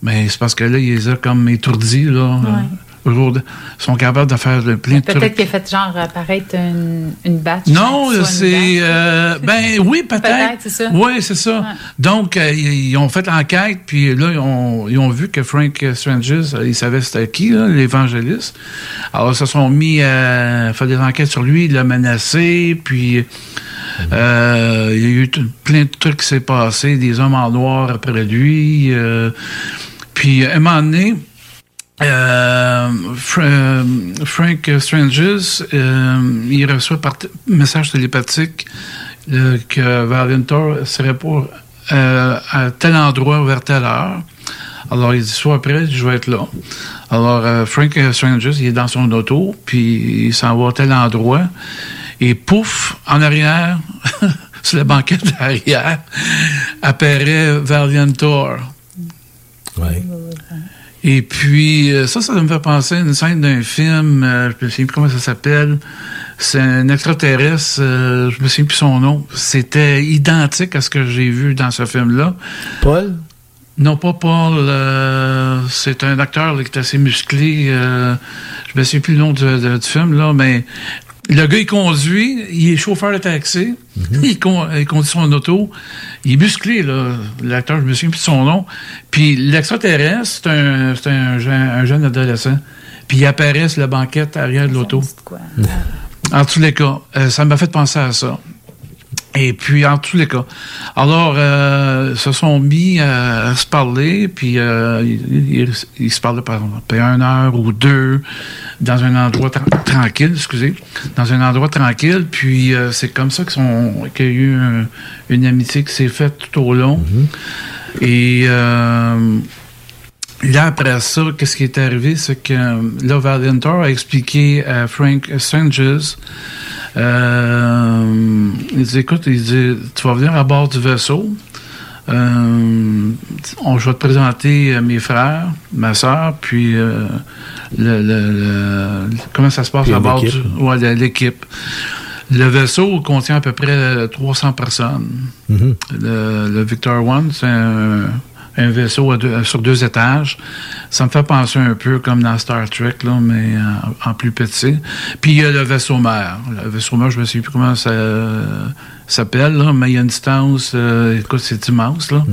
Mais c'est parce que là, ils les ont comme étourdis, là. euh, sont capables de faire plein de Peut-être trucs. qu'il a fait genre apparaître une, une batch. Non, c'est. euh, ben oui, peut-être. Peut-être, c'est ça. Oui, c'est ça. Donc, euh, ils ont fait l'enquête, puis là, ils ont, ils ont vu que Frank Stranges, euh, ils savaient c'était qui, là, l'évangéliste. Alors, ils se sont mis à faire des enquêtes sur lui, il l'a menacé, puis. euh, il y a eu plein de trucs qui s'est passé, des hommes en noir après lui. euh, puis, à un moment donné, Fra- euh, Frank Stranges, euh, il reçoit par message télépathique euh, que Valentor serait pour euh, à tel endroit vers telle heure. Alors, il dit, sois prêt, je vais être là. Alors, euh, Frank Stranges, il est dans son auto, puis il s'en va à tel endroit. Et pouf, en arrière, sur la banquette arrière, apparaît Valiantor. Ouais. Et puis, euh, ça, ça me fait penser à une scène d'un film, euh, je me souviens plus comment ça s'appelle. C'est un extraterrestre, euh, je me souviens plus son nom. C'était identique à ce que j'ai vu dans ce film-là. Paul? Non, pas Paul. euh, c'est un acteur là, qui est assez musclé. euh, je me souviens plus le nom du, de- du film, là, mais le gars, il conduit, il est chauffeur de taxi, il, con- il conduit son auto, il est musclé, là, l'acteur, je me souviens plus de son nom. Puis l'extraterrestre, c'est un, c'est un, jeune- un jeune adolescent. Puis il apparaît sur la banquette arrière de l'auto. En tous les cas, euh, ça m'a fait penser à ça. Et puis, en tous les cas. Alors, euh, ils se sont mis à, à se parler, puis euh, ils, ils- ils se parlaient par exemple une heure ou deux dans un endroit tra- tranquille, excusez, dans un endroit tranquille, puis euh, c'est comme ça qu'ils sont- qu'il y a eu un- une amitié qui s'est faite tout au long. Et euh, là, après ça, qu'est-ce qui est arrivé, c'est que euh, là, Valentor a expliqué à Frank Stranges euh, il dit, écoute, il dit, tu vas venir à bord du vaisseau. Euh, on, je vais te présenter mes frères, ma soeur, puis euh, le, le- le- comment ça se passe Puis à bord du, ouais, de l'équipe. Le vaisseau contient à peu près euh, 300 personnes. Mhm. Le, le Victor One, c'est un, un vaisseau à deux- sur deux étages. Ça me fait penser un peu comme dans Star Trek, là, mais en, en plus petit. Puis il y a le vaisseau mère. Le vaisseau mère, je me souviens plus comment ça euh, s'appelle, là, mais il y a une distance, euh, écoute, c'est immense. Là.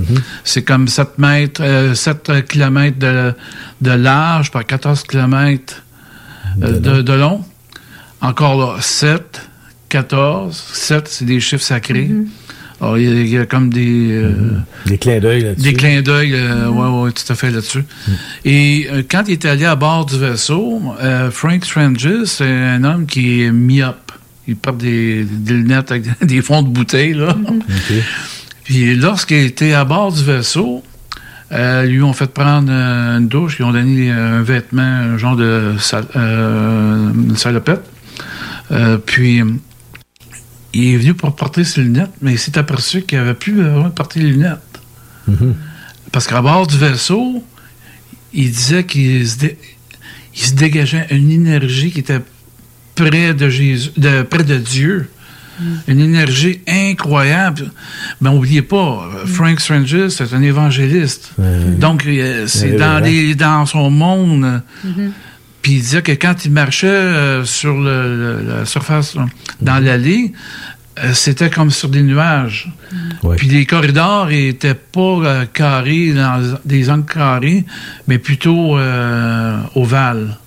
C'est comme 7 mètres, euh, 7 kilomètres de, de large par 14 kilomètres euh, de, de long. Encore là, 7, 14, 7, c'est des chiffres sacrés. Alors, il y, a- il y a comme des... euh, Des clins d'œil là-dessus. des clins d'œil, euh, ouais, ouais, tout à fait là-dessus. Et euh, quand il est allé à bord du vaisseau, euh, Frank Stranges, c'est un homme qui est myope. Il porte des, des lunettes avec des fonds de bouteille, là. Puis lorsqu'il était à bord du vaisseau, euh, lui ont fait prendre euh, une douche, ils ont donné un vêtement, un genre de sal- euh, salopette. Euh, puis il est venu pour porter ses lunettes, mais il s'est aperçu qu'il n'avait plus besoin de porter les lunettes. Parce qu'à bord du vaisseau, il disait qu'il se, dé- il se dégageait une énergie qui était près de Jésus, de, près de Dieu. Une énergie incroyable. Mais n'oubliez pas, euh, Frank Stranges, c'est un évangéliste. Donc, euh, c'est dans, ouais. les, dans son monde. Puis il disait que quand il marchait euh, sur le- le- la surface, là, dans l'allée, euh, c'était comme sur des nuages. Puis les corridors étaient pas euh, carrés, dans des angles carrés, mais plutôt euh, ovales.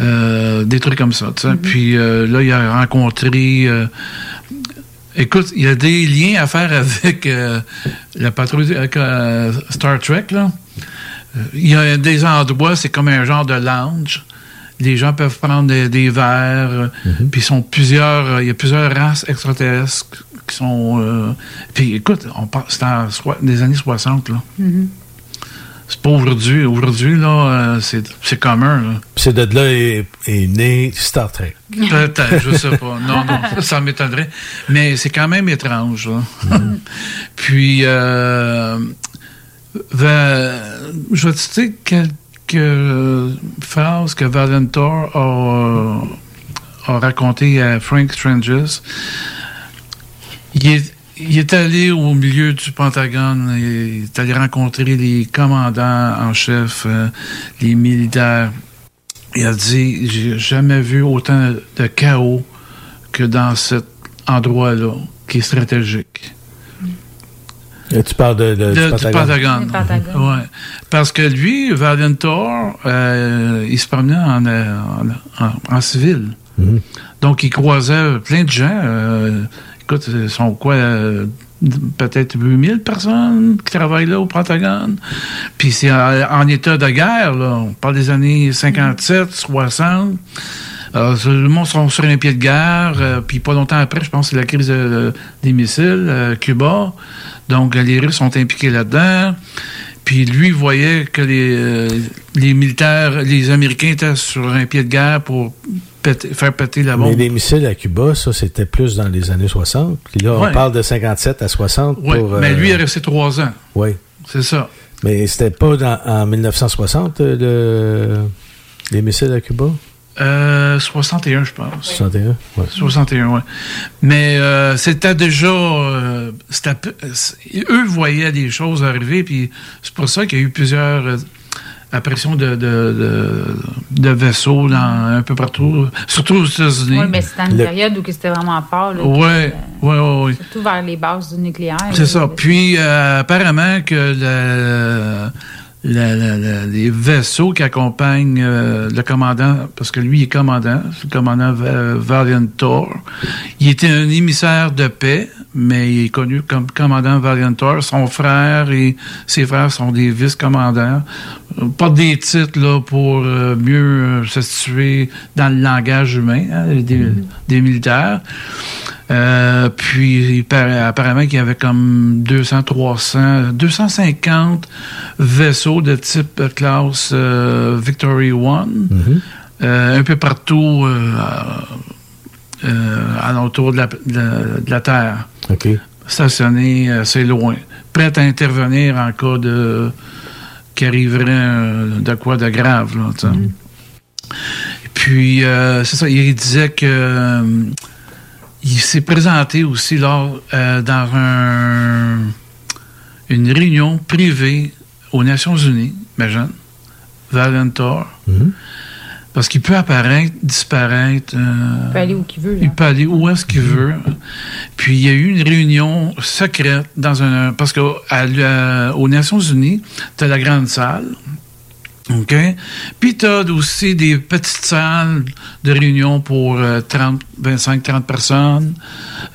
Euh, des trucs comme ça. sais. Puis euh, là, il a rencontré. euh, écoute, il y a des liens à faire avec euh, la patrouille avec, euh, Star Trek, là. Il y a des endroits, c'est comme un genre de lounge. Les gens peuvent prendre des, des verres, euh, puis ils sont plusieurs, il y a plusieurs races extraterrestres qui sont. euh, puis écoute, on parle, c'est en des années 60 là. Mhm. C'est pas aujourd'hui. Aujourd'hui là, euh, c'est, c'est commun. Là. C'est de là est, est né Star Trek. Peut-être, je sais pas. Non, non, ça, ça m'étonnerait. Mais c'est quand même étrange. là. Puis, euh, va- je vais te citer quelques phrases que Valentor a, a racontées à Frank Stranges. Il est, il est allé au milieu du Pentagone, il est allé rencontrer les commandants en chef, euh, les militaires. Il a dit J'ai jamais vu autant de chaos que dans cet endroit-là, qui est stratégique. Et tu parles de, de- De- du Pentagone. Pentagone. Du Pentagone. Ouais. Parce que lui, Valentor, euh, il se promenait en, euh, en, en- en civil. Mhm. Donc, il croisait plein de gens. euh, écoute, ce sont quoi? euh, peut-être 8000 personnes qui travaillent là au Pentagone. Puis c'est en, état de guerre, là. On parle des années 57, 60. Euh, le monde sont sur un pied de guerre. euh, puis pas longtemps après, je pense que c'est la crise euh, des missiles, euh, Cuba. Donc, euh, les Russes sont impliqués là-dedans. Puis lui voyait que les, euh, les militaires, les Américains étaient sur un pied de guerre pour péter- faire péter la Mais bombe. les missiles à Cuba, ça, c'était plus dans les années 60. Puis là, Ouais. on parle de 57 à 60 Oui, mais euh, lui est resté trois ans. Oui. C'est ça. Mais c'était pas dans- en 1960, euh, le- les missiles à Cuba? Euh, 61, je pense. 61? Ouais. 61, oui. Mais euh, c'était déjà... euh, eux voyaient des choses arriver, puis c'est pour ça qu'il y a eu plusieurs euh, apparitions de, de, de, de vaisseaux dans, un peu partout, surtout aux États-Unis. Oui, mais c'était une période où c'était vraiment fort. Là, Oui, oui, oui. Surtout vers les bases du nucléaire. C'est ça. Puis, euh, apparemment que le- la- la- la- les vaisseaux qui accompagnent euh, le commandant, parce que lui est commandant, le commandant Va- Valiantor, il était un émissaire de paix, mais il est connu comme commandant Valiantor. Son frère et ses frères sont des vice-commandants. Pas des titres là, pour euh, mieux se situer dans le langage humain hein, des, des militaires. Euh, puis il paraît- apparemment qu'il y avait comme 200, 300, 250 vaisseaux de type classe euh, Victory One, euh, un peu partout euh, euh, alentour de la, de la- de la Terre, OK. stationnés assez loin, prêts à intervenir en cas de qui arriverait euh, de quoi de grave. Là. Et Puis, euh, c'est ça, il disait que euh, il s'est présenté aussi lors, euh, dans un, une réunion privée aux Nations Unies, imagine, Valentor, parce qu'il peut apparaître, disparaître. euh, Il peut aller où qu'il veut. il peut aller où est-ce qu'il veut. Puis il y a eu une réunion secrète dans un parce que à l- aux Nations Unies, tu as la grande salle. OK? Puis tu as aussi des petites salles de réunion pour euh, 30, 25, 30 personnes,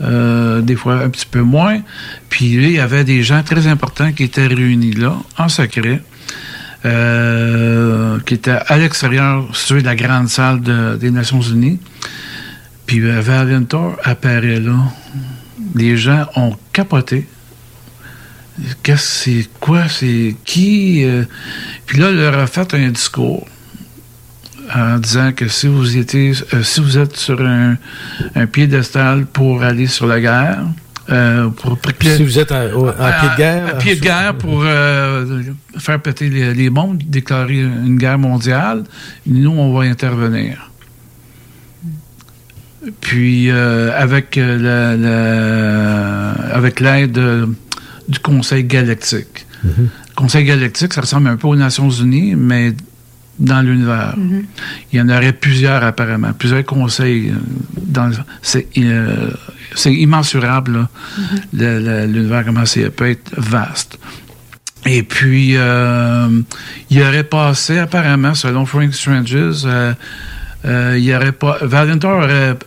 euh, des fois un petit peu moins. Puis là, il y avait des gens très importants qui étaient réunis là, en secret, euh, qui étaient à l'extérieur, de la grande salle de- des Nations Unies. Puis euh, Valentor apparaît là. Les gens ont capoté. Qu'est-ce que c'est quoi? C'est qui? euh? Puis là, il leur a fait un discours en disant que si vous étiez euh, si vous êtes sur un, un piédestal pour aller sur la guerre, euh, pour si vous êtes au- en pied de guerre... à pied de guerre pour euh, faire péter les, les bombes, déclarer une guerre mondiale, nous, on va intervenir. Puis, euh, avec euh, la- la- avec l'aide euh, du Conseil galactique. Le Conseil galactique, ça ressemble un peu aux Nations Unies, mais dans l'univers. Il y en aurait plusieurs apparemment, plusieurs conseils. euh, dans- C'est euh, c'est immensurable, le- l'univers, comment c'est peut être vaste. Et puis, euh, il aurait passé, apparemment, selon Frank Stranges, euh, euh, il aurait pas, Valentin aurait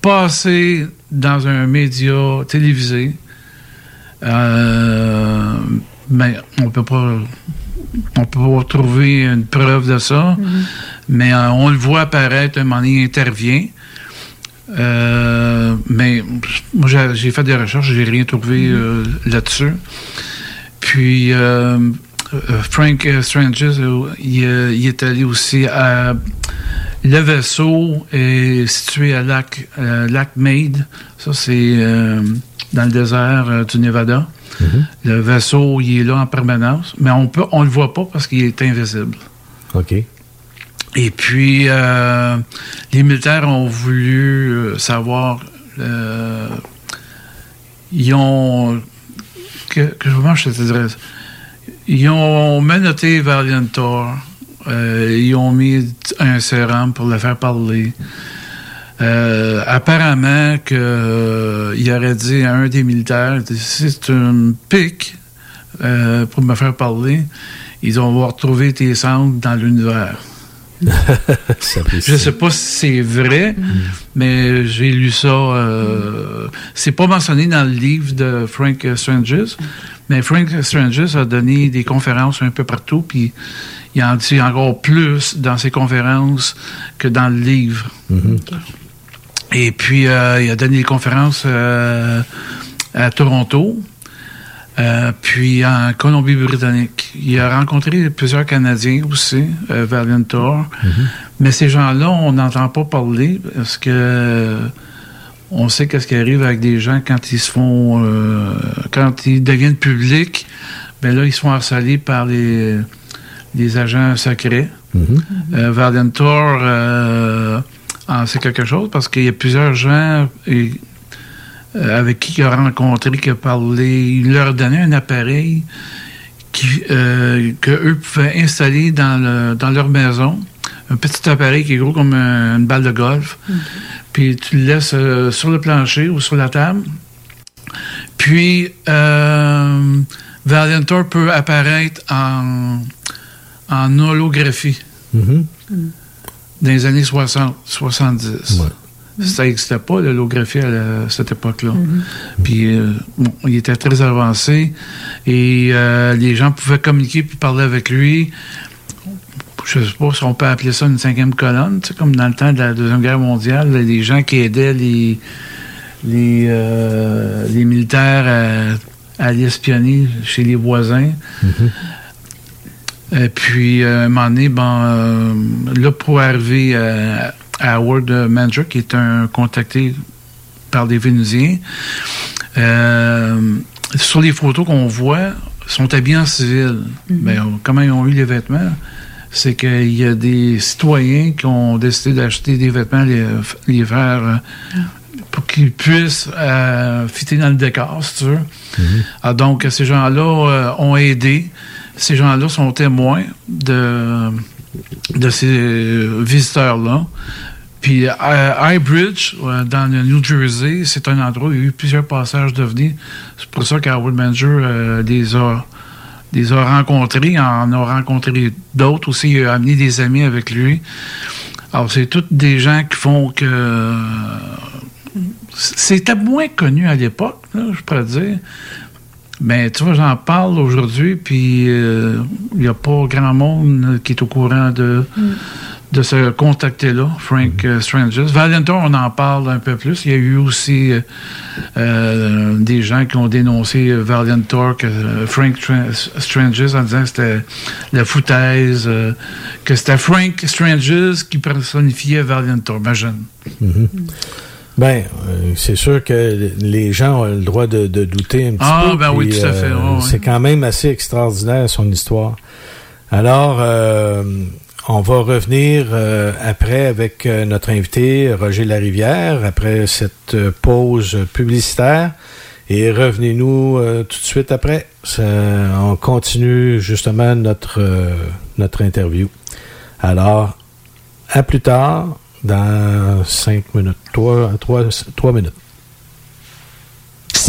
passé dans un média télévisé, euh, mais on peut pas on peut pas trouver une preuve de ça, mais euh, on le voit apparaître, un moment donné, il intervient. Euh, mais moi, j'ai- fait des recherches, j'ai rien trouvé euh, là-dessus. Puis, euh, Frank Stranges, il, il est allé aussi à. Le vaisseau est situé à Lac, Lac Mead. Ça, c'est dans le désert du Nevada. Le vaisseau, il est là en permanence, mais on on le voit pas parce qu'il est invisible. OK. Et puis, euh, les militaires ont voulu euh, savoir. euh, ils ont. Que, que comment je te dirais Ils ont menotté Valiantor. Ils ont mis un sérum pour le faire parler. Apparemment que il aurait dit à un des militaires c'est une pique pour me faire parler. Ils ont retrouvé tes cendres dans l'univers. Je sais pas si c'est vrai, mais j'ai lu ça. euh, c'est pas mentionné dans le livre de Frank Stranges, mais Frank Stranges a donné des conférences un peu partout, puis il en dit encore plus dans ses conférences que dans le livre. Et puis, euh, il a donné des conférences euh, à Toronto, euh, puis en Colombie-Britannique. Il a rencontré plusieurs Canadiens aussi, euh, Valiantor. Mais ces gens-là, on n'entend pas parler parce que euh, on sait qu'est-ce qui arrive avec des gens quand ils se font, euh, quand ils deviennent publics. Ben là, ils sont harcelés par les, les agents secrets. Euh, Valiantor euh, en sait quelque chose parce qu'il y a plusieurs gens et, avec qui il a rencontré, qui a parlé. Il leur donnait un appareil qui, euh, que eux pouvaient installer dans, le, dans leur maison. Un petit appareil qui est gros comme un- une balle de golf. Puis tu le laisses euh, sur le plancher ou sur la table. Puis euh, Valiantor peut apparaître en, en holographie Mhm. dans les années 60, 70. Ça n'existait pas, l'holographie, à la- cette époque-là. Puis, euh, bon, il était très avancé et euh, les gens pouvaient communiquer puis parler avec lui. Je ne sais pas si on peut appeler ça une cinquième colonne, comme dans le temps de la Deuxième Guerre mondiale, les gens qui aidaient les, les, euh, les militaires à, à aller espionner chez les voisins. Et puis, à un moment donné, bon, euh, là, pour arriver à, à Howard Manager, qui est un contacté par des Vénusiens, euh, sur les photos qu'on voit, ils sont habillés en civil. Mais euh, comment ils ont eu les vêtements? C'est qu'il y a des citoyens qui ont décidé d'acheter des vêtements, les, les faire euh, pour qu'ils puissent euh, fitter dans le décor, si tu veux. Ah, donc, ces gens-là euh, ont aidé. Ces gens-là sont témoins de, de ces euh, visiteurs-là. Puis, à Highbridge, euh, dans le New Jersey, c'est un endroit où il y a eu plusieurs passages d'ovnis. C'est pour ça qu'Howard Manger euh, les a a rencontrés, en a rencontré d'autres aussi, il a amené des amis avec lui. Alors, c'est toutes des gens qui font que... C'était moins connu à l'époque, je pourrais dire. Mais tu vois, j'en parle aujourd'hui, puis euh, il n'y a pas grand monde qui est au courant de, de ce contacté-là, Frank euh, Stranges. Valentin, on en parle un peu plus. Il y a eu aussi euh, euh, des gens qui ont dénoncé Valiantor, que euh, Frank Tra- Stranges, en disant que c'était la foutaise, euh, que c'était Frank Stranges qui personnifiait Valiantor, imagine. Mhm. Ben, euh, c'est sûr que les gens ont le droit de, de douter un petit Ah, peu. ben oui, tout à fait, euh. C'est quand même assez extraordinaire, son histoire. Alors, euh, on va revenir après avec notre invité Roger Larivière, après cette pause publicitaire. Et revenez-nous tout de suite après. Ça- on continue justement notre, notre interview. Alors, à plus tard, dans cinq minutes. Trois, trois, trois minutes.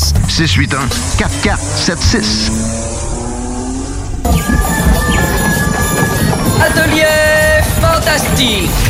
681 4476. Atelier fantastique.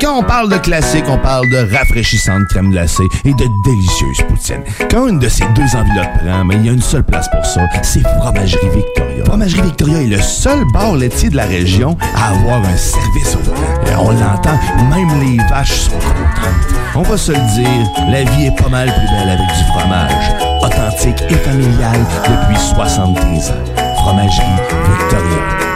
Quand on parle de classiques, on parle de rafraîchissantes crème glacée et de délicieuses poutines. Quand une de ces deux enveloppes prend, mais il y a une seule place pour ça, c'est Fromagerie Victoria. Fromagerie Victoria est le seul bar laitier de la région à avoir un service au. Et on l'entend, même les vaches sont contentes. On va se le dire, la vie est pas mal plus belle avec du fromage. Authentique et familial depuis 73 ans. Fromagerie Victoria.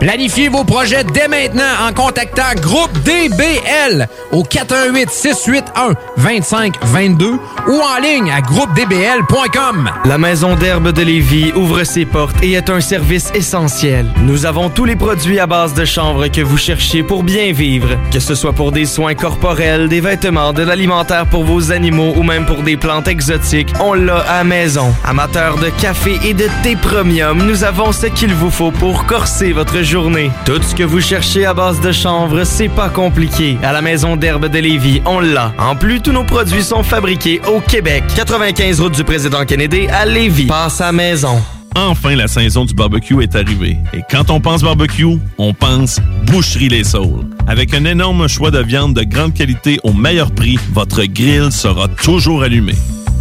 Planifiez vos projets dès maintenant en contactant Groupe DBL au 418 681 2522 ou en ligne à groupedbl.com. La Maison d'herbe de Lévis ouvre ses portes et est un service essentiel. Nous avons tous les produits à base de chanvre que vous cherchez pour bien vivre, que ce soit pour des soins corporels, des vêtements, de l'alimentaire pour vos animaux ou même pour des plantes exotiques, on l'a à maison. Amateurs de café et de thé premium, nous avons ce qu'il vous faut pour corser votre Tout ce que vous cherchez à base de chanvre, c'est pas compliqué. À la Maison d'herbe de Lévis, on l'a. En plus, tous nos produits sont fabriqués au Québec. 95 route du président Kennedy à Lévis. Passe à maison. Enfin, la saison du barbecue est arrivée. Et quand on pense barbecue, on pense Boucherie Les Saules. Avec un énorme choix de viande de grande qualité au meilleur prix, votre grill sera toujours allumé.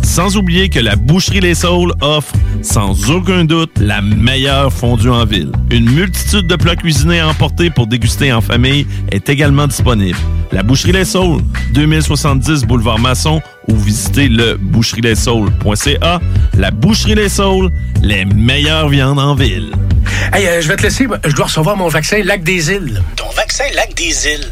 Sans oublier que la Boucherie Les Saules offre, sans aucun doute, la meilleure fondue en ville. Une multitude de plats cuisinés à emporter pour déguster en famille est également disponible. La Boucherie Les Saules, 2070 Boulevard Masson ou visitez le boucherie-les-saules.ca. La Boucherie Les Saules, les meilleures viandes en ville. Hey, euh, je vais te laisser. Je dois recevoir mon vaccin Lac des Îles. Ton vaccin Lac des Îles.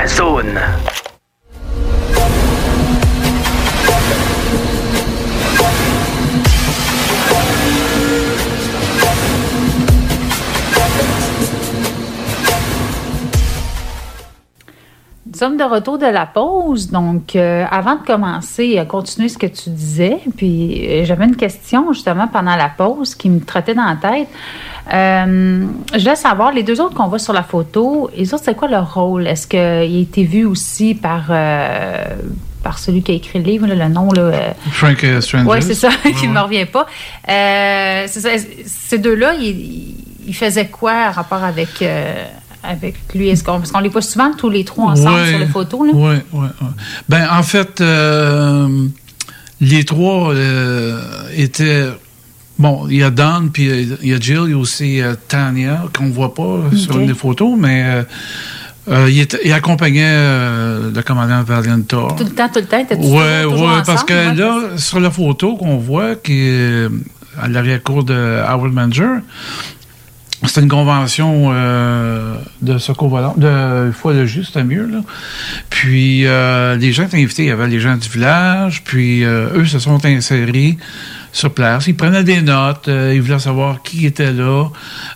zone. Sommes de retour de la pause. Donc, euh, avant de commencer à continuer ce que tu disais, puis euh, j'avais une question justement pendant la pause qui me trottait dans la tête. Euh, je voulais savoir, les deux autres qu'on voit sur la photo, les autres, c'est quoi leur rôle? Est-ce qu'il a été vu aussi par, euh, par celui qui a écrit le livre, là, le nom? Là, euh, Frank euh, Strangers. oui, c'est ça, Ouais, qui ne ouais. me revient pas. Euh, c'est ça, ces deux-là, ils, ils faisaient quoi en rapport avec, euh, avec lui? Est-ce qu'on, parce qu'on les voit souvent tous les trois ensemble Ouais. sur les photos. Là? Oui, oui. Ben, en fait, euh, les trois euh, étaient. Bon, il y a Don, puis il y a Jill, il y a aussi euh, Tanya, qu'on ne voit pas sur les photos, mais euh, euh, il, était- il accompagnait euh, le commandant Valiant Thor. Tout le temps, tout le temps, était Oui, oui, parce que là, sur la photo qu'on voit, qui est à l'arrière-cour de Howard Manger, c'est une convention euh, de secours volant, de ufologie, c'était mieux, là. Puis, euh, les gens étaient invités, il y avait les gens du village, puis euh, eux se sont insérés sur place. Ils prenaient des notes, euh, ils voulaient savoir qui était là,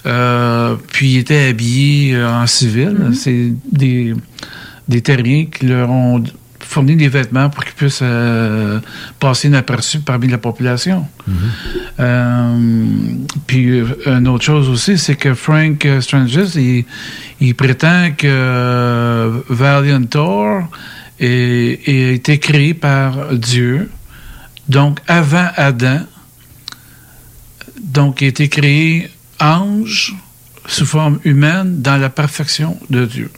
euh, puis ils étaient habillés euh, en civil. C'est des, des terriens qui leur ont fourni des vêtements pour qu'ils puissent euh, passer inaperçus parmi la population. Euh, puis euh, une autre chose aussi, c'est que Frank Stranges, il, il prétend que Valiant Thor est- a été créé par Dieu, donc avant Adam. Donc, il a été créé ange sous forme humaine dans la perfection de Dieu.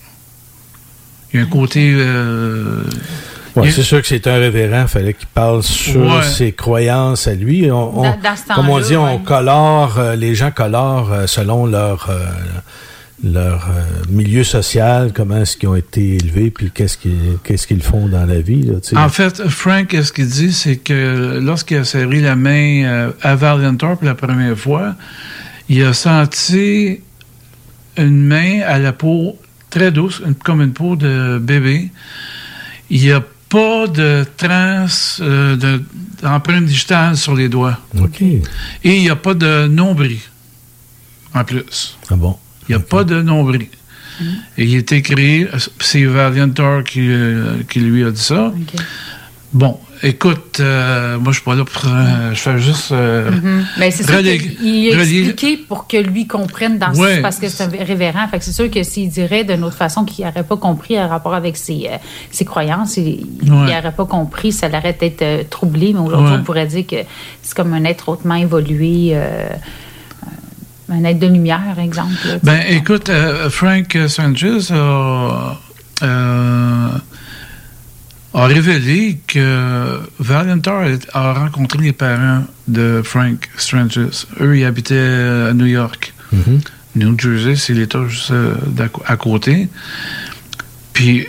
Il y a un côté... euh, Ouais, c'est sûr que c'est un révérend, il fallait qu'il parle sur Ouais. ses croyances à lui. On, on- Dans- dans ce comme on dit, on ouais. colore, euh, les gens colorent euh, selon leur, euh, leur euh, milieu social, comment est-ce qu'ils ont été élevés, puis qu'est-ce qu'ils qu'est-ce qu'ils font dans la vie. Là. En fait, Frank, ce qu'il dit, c'est que lorsqu'il a serré la main euh, à Valiantor pour la première fois, il a senti une main à la peau très douce, une- comme une peau de bébé. Il n'y a pas de traces euh, de- d'empreinte digitale sur les doigts. OK. Et il n'y a pas de nombril, en plus. Ah bon? Il n'y a pas de nombril. Et il a été créé, c'est Valiantor qui, euh, qui lui a dit ça. Bon, écoute, euh, moi je suis pas là pour. euh, je fais juste. euh, Mhm. Ben, c'est sûr qu'il relier- expliqué pour que lui comprenne dans Ouais. parce que c'est un révérend. Fait que c'est sûr que s'il dirait d'une autre façon qu'il n'aurait pas compris en rapport avec ses, euh, ses croyances, il n'aurait pas compris, ça l'aurait peut-être troublé, mais aujourd'hui, Ouais. on pourrait dire que c'est comme un être hautement évolué, un être de lumière, exemple. là, Ben, écoute, euh, Frank Sanchez a, a révélé que Valentar a rencontré les parents de Frank Stranges. Eux, ils habitaient à New York. New Jersey, c'est l'État juste euh, à côté. Puis,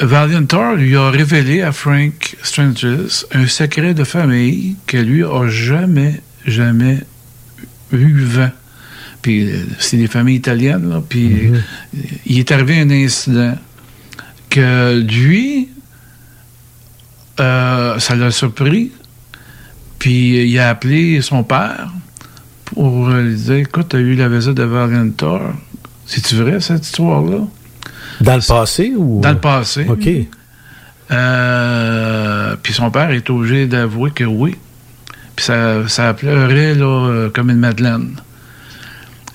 Valentar lui a révélé à Frank Stranges un secret de famille que lui a jamais, jamais eu vent. Puis, c'est des familles italiennes, là. Puis, il est arrivé un incident que lui, euh, ça l'a surpris. Puis, il a appelé son père pour euh, lui dire Écoute, tu as eu la visite de Valentor. C'est-tu vrai, cette histoire-là? Dans le passé ou? Dans le passé. OK. Euh, puis son père est obligé d'avouer que oui. Puis ça, ça pleurait là, euh, comme une madeleine.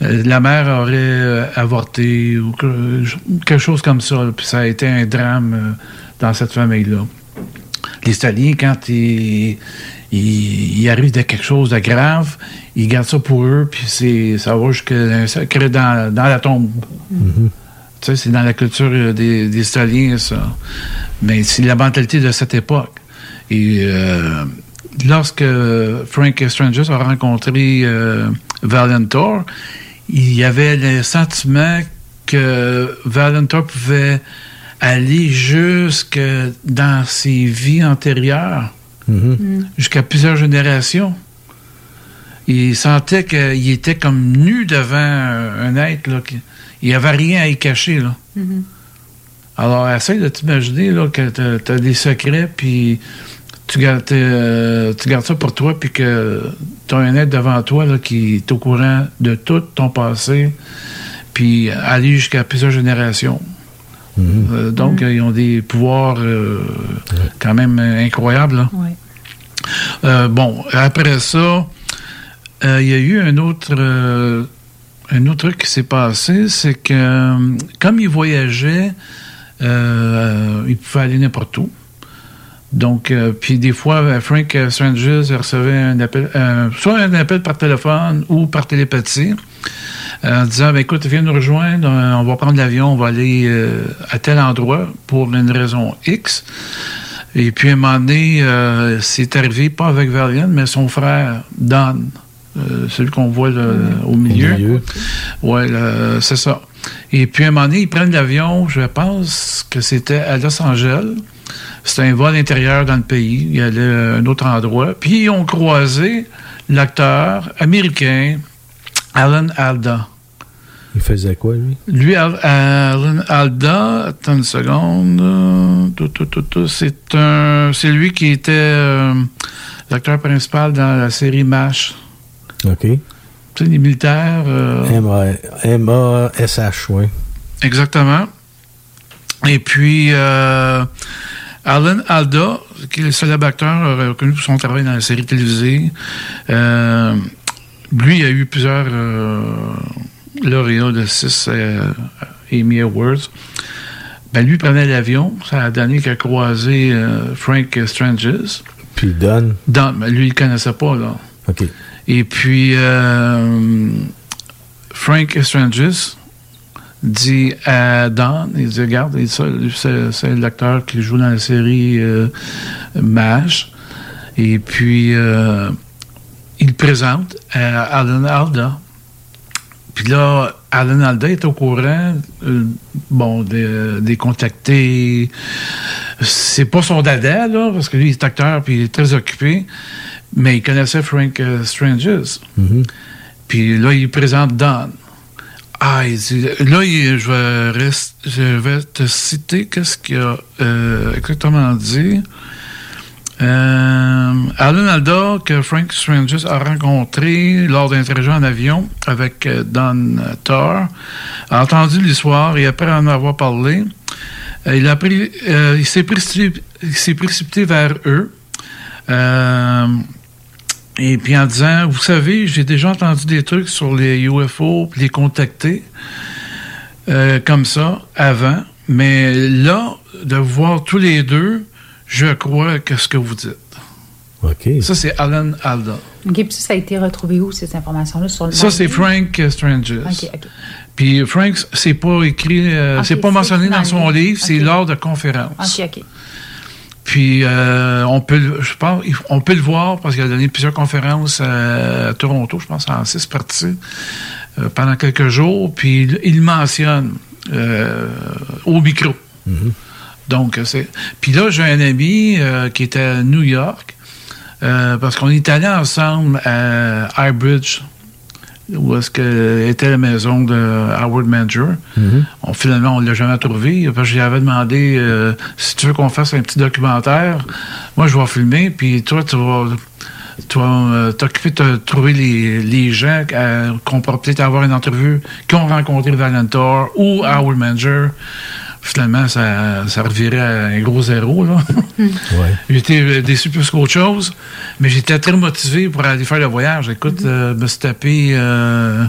Euh, la mère aurait euh, avorté ou que- quelque chose comme ça. Puis ça a été un drame euh, dans cette famille-là. Les Italiens, quand ils, ils, ils arrivent de quelque chose de grave, ils gardent ça pour eux, puis c'est, ça va jusqu'à dans, dans la tombe. Tu sais, c'est dans la culture euh, des, des Italiens, ça. Mais c'est la mentalité de cette époque. Et euh, lorsque Frank Strangers a rencontré euh, Valentor, il y avait le sentiment que Valentor pouvait aller jusque dans ses vies antérieures, jusqu'à plusieurs générations. Il sentait qu'il était comme nu devant un être, là, qui- il n'y avait rien à y cacher, là. Mhm. Alors, essaye de t'imaginer là, que tu as, des secrets, puis tu gardes, euh, tu gardes ça pour toi, puis que tu as un être devant toi là, qui est au courant de tout ton passé, puis aller jusqu'à plusieurs générations. Euh, donc, ils ont des pouvoirs euh, quand même euh, incroyables. Oui. Euh, bon, après ça, il y a eu un autre, un autre truc qui s'est passé, c'est que comme il voyageait, euh, il pouvait aller n'importe où. Donc, euh, puis des fois, Frank Stranges recevait un appel, euh, soit un appel par téléphone ou par télépathie, en disant, ben, écoute, viens nous rejoindre, euh, on va prendre l'avion, on va aller euh, à tel endroit pour une raison X. Et puis, à un moment donné, euh, c'est arrivé, pas avec Valiant, mais son frère, Don, euh, celui qu'on voit au milieu. Là, c'est ça. Et puis, à un moment donné, ils prennent l'avion, je pense que c'était à Los Angeles. C'était un vol intérieur dans le pays. Il allait à un autre endroit. Puis, ils ont croisé l'acteur américain Alan Alda. Il faisait quoi, lui? Lui, Al- Alan Alda, attends une seconde. euh, c'est un, c'est lui qui était euh, l'acteur principal dans la série MASH. OK. Tu sais, les militaires. euh, M-A-S-H, oui. Exactement. Et puis, euh, Alan Alda, qui est le célèbre acteur euh, reconnu pour son travail dans la série télévisée, euh, lui, il a eu plusieurs euh, lauréats de six euh, Emmy Awards. Ben, lui prenait l'avion. Ça a donné qu'il a croisé euh, Frank Stranges. Puis Don. Don, ben, lui, il ne connaissait pas, là. OK. Et puis, Frank Stranges dit à Don, il dit, regarde, il dit ça, lui, c'est, c'est l'acteur qui joue dans la série euh, MASH. Et puis, euh, il le présente à Alan Alda. Puis là, Alan Alda est au courant, euh, bon, des, des contactés. C'est pas son dada, là, parce que lui, il est acteur, puis il est très occupé. Mais il connaissait Frank euh, Stranges. Puis là, il présente Don. Ah, il dit, là, il- je, vais rest- je vais te citer qu'est-ce qu'il a euh, exactement dit. Euh, Alan Alda, que Frank Stranges a rencontré lors d'un trajet en avion avec euh, Don Thor, a entendu l'histoire et après en avoir parlé, euh, il, a pris, euh, il s'est précipité, vers eux. Euh, et puis en disant, vous savez, j'ai déjà entendu des trucs sur les UFO, puis les contacter euh, comme ça avant, mais là, de voir tous les deux, je crois que ce que vous dites. OK. Ça, c'est Alan Alda. OK, puis ça, ça a été retrouvé où, ces informations-là? Sur le Ça, c'est? Frank Stranges. OK, OK. Puis Frank, c'est pas écrit, euh, c'est pas mentionné dans son livre. livre, c'est lors de conférences. OK, OK. Puis euh, on peut, le- je pense, on peut le voir parce qu'il a donné plusieurs conférences à, à Toronto, je pense en six parties euh, pendant quelques jours. Puis il, mentionne euh, au micro. Donc c'est. Puis là j'ai un ami euh, qui était à New York euh, parce qu'on est allé ensemble à Highbridge où est-ce que était la maison de Howard Manger. On, finalement, on l'a jamais trouvé. Parce que j'avais demandé euh, si tu veux qu'on fasse un petit documentaire, moi je vais filmer, puis toi tu vas tu vas t'occuper de trouver les, les gens qu'on pourra peut-être avoir une entrevue qui ont rencontré Valentor ou Howard Manger. Finalement, ça, ça revirait à un gros zéro. Là. J'étais euh, déçu plus qu'autre chose, mais j'étais très motivé pour aller faire le voyage. Écoute, euh, me suis tapé, euh,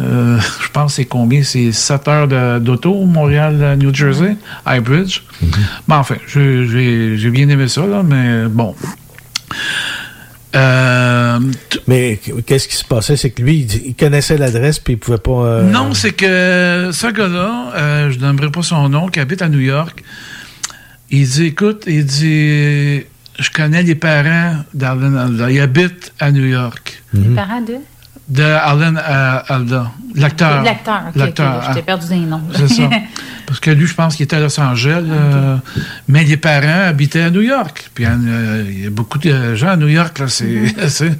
euh, je pense, c'est combien? C'est 7 heures d'auto, Montréal, New Jersey, High Bridge. Mais enfin, j'ai bien aimé ça, là, mais bon. Euh, Mais qu'est-ce qui se passait? C'est que lui, il, connaissait l'adresse puis il pouvait pas. euh, Non, c'est que ce gars-là, euh, je n'aimerais pas son nom, qui habite à New York, il dit, écoute, il dit, je connais les parents d'Alan Alda. Il habite à New York. Les parents de? De Alan euh, Alda. L'acteur. L'acteur, OK. L'acteur. ok, J'étais ah, perdu les noms. C'est ça. Parce que lui, je pense qu'il était à Los Angeles, euh, mais les parents habitaient à New York. Puis euh, il y a beaucoup de gens à New York, là. C'est, c'est-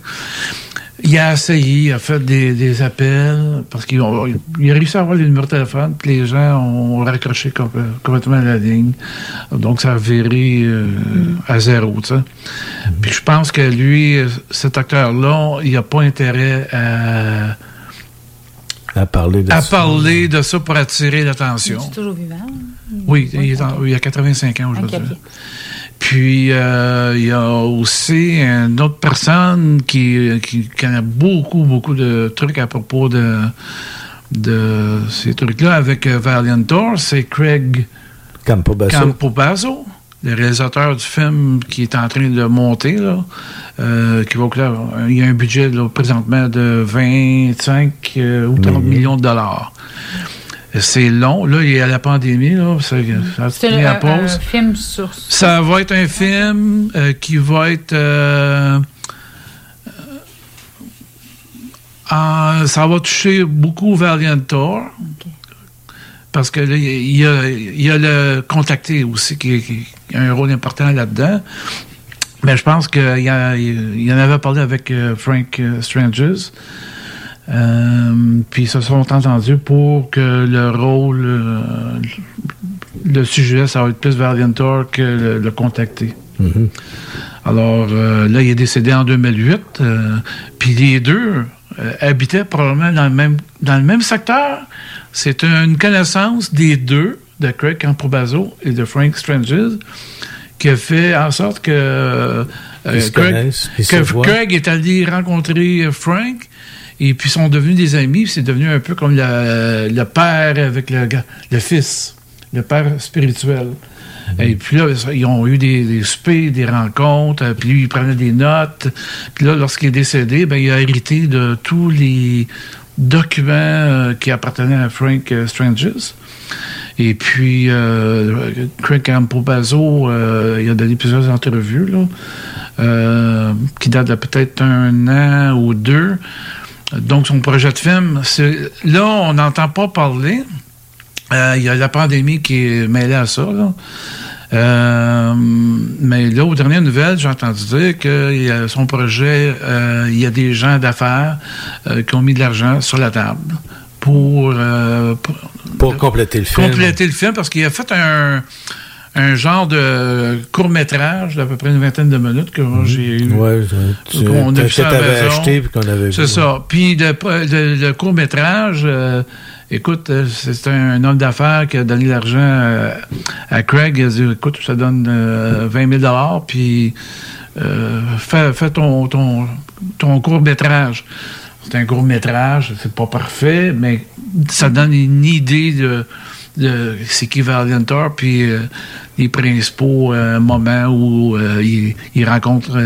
il a essayé, il a fait des, des appels, parce qu'il a, il réussi à avoir les numéros de téléphone, puis les gens ont raccroché com- complètement la ligne. Donc, ça a viré euh, à zéro, tu sais. Puis je pense que lui, cet acteur-là, il n'a pas intérêt à à parler de à ça. parler de ça pour attirer l'attention. C'est toujours vivant. Oui, il, est en- il a 85 ans aujourd'hui. Puis, euh, il y a aussi une autre personne qui, qui connaît beaucoup, beaucoup de trucs à propos de, de ces trucs-là avec euh, Valiant. C'est Craig Campobasso. Campobasso, le réalisateur du film qui est en train de monter. Là, euh, qui va il y a un budget là, présentement de 25 euh, ou 30 millions de dollars. C'est long. Là, il y a la pandémie. Là, ça, un, à pause. un film sur. Ça va être un film euh, qui va être. euh, euh, ça va toucher beaucoup Valiant Thor. Parce que là, il y a, il y a le contacté aussi qui, qui a un rôle important là-dedans. Mais je pense qu'il y, en avait parlé avec euh, Frank Stranges. Euh, puis ils se sont entendus pour que le rôle, euh, le sujet, ça va être plus Valiant Thor que le, le contacté. Mhm. Alors euh, là, il est décédé en 2008. euh, Puis les deux habitaient probablement dans le même, dans le même secteur. C'est une connaissance des deux, de Craig Campobasso et de Frank Stranges, qui a fait en sorte que, Craig, que est allé rencontrer Frank. Et puis ils sont devenus des amis. C'est devenu un peu comme le, le père avec le, le fils, le père spirituel. Et puis là, ils ont eu des, des soupers, des rencontres, euh, puis lui, il prenait des notes. Puis là, lorsqu'il est décédé, ben, il a hérité de tous les documents euh, qui appartenaient à Frank euh, Stranges. Et puis, euh, Craig Campobasso, euh, il a donné plusieurs entrevues, là, qui datent de peut-être un an ou deux. Donc, son projet de film, c'est là, on n'entend pas parler. Euh, Il y a la pandémie qui est mêlée à ça. Là. Euh, mais là, aux dernières nouvelles, j'ai entendu dire que il y a son projet, euh, il y a des gens d'affaires qui ont mis de l'argent sur la table pour, pour, Pour compléter le film. compléter le film parce qu'il a fait un, un genre de court-métrage d'à peu près une vingtaine de minutes que j'ai eu. Ouais, tu- qu'on a ça maison. acheté puis qu'on avait C'est ça. Puis le, le- le court-métrage, euh, écoute, euh, c'est un homme d'affaires qui a donné l'argent euh, à Craig. Il a dit, écoute, ça donne euh, 20 000 puis euh, fais, fais ton, ton, ton court-métrage. C'est un court-métrage, c'est pas parfait, mais ça donne une idée de c'est qui Valiant Thor, puis euh, les principaux euh, moments où euh, il, il rencontre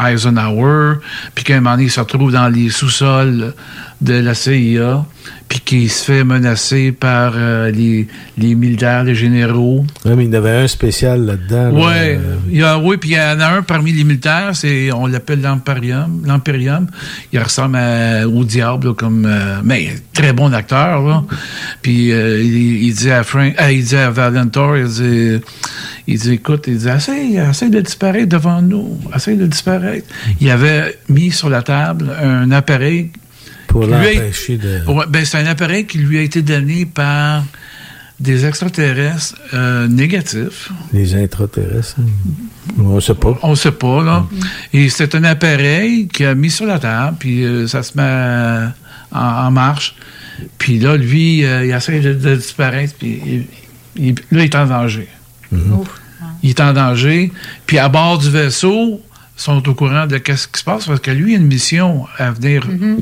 Eisenhower, puis qu'à un moment donné, il se retrouve dans les sous-sols de la CIA, puis qu'il se fait menacer par euh, les, les militaires, les généraux. Ouais, mais il y en avait un spécial là-dedans. là. Ouais, il y a, oui, puis il y en a un parmi les militaires, c'est, on l'appelle l'Imperium. Il ressemble à- au diable, là, comme, euh, mais très bon acteur, là. Puis euh, il, il dit à Frank, ah, il dit à Valentor, il dit, il dit, écoute, il dit, essaye, essaye de disparaître devant nous, essaye de disparaître. Il avait mis sur la table un appareil Pour qui lui a- l'empêcher de. Ouais, ben, c'est un appareil qui lui a été donné par des extraterrestres euh, négatifs. Les intraterrestres. hein? On sait pas. On sait pas, là. Et c'est un appareil qu'il a mis sur la table, puis euh, ça se met à- en, en marche. Puis là, lui, euh, il essaie de, de disparaître, puis il- il- là, il est en danger. Il est en danger. Puis à bord du vaisseau, sont au courant de ce qui se passe, parce que lui, il a une mission à venir euh,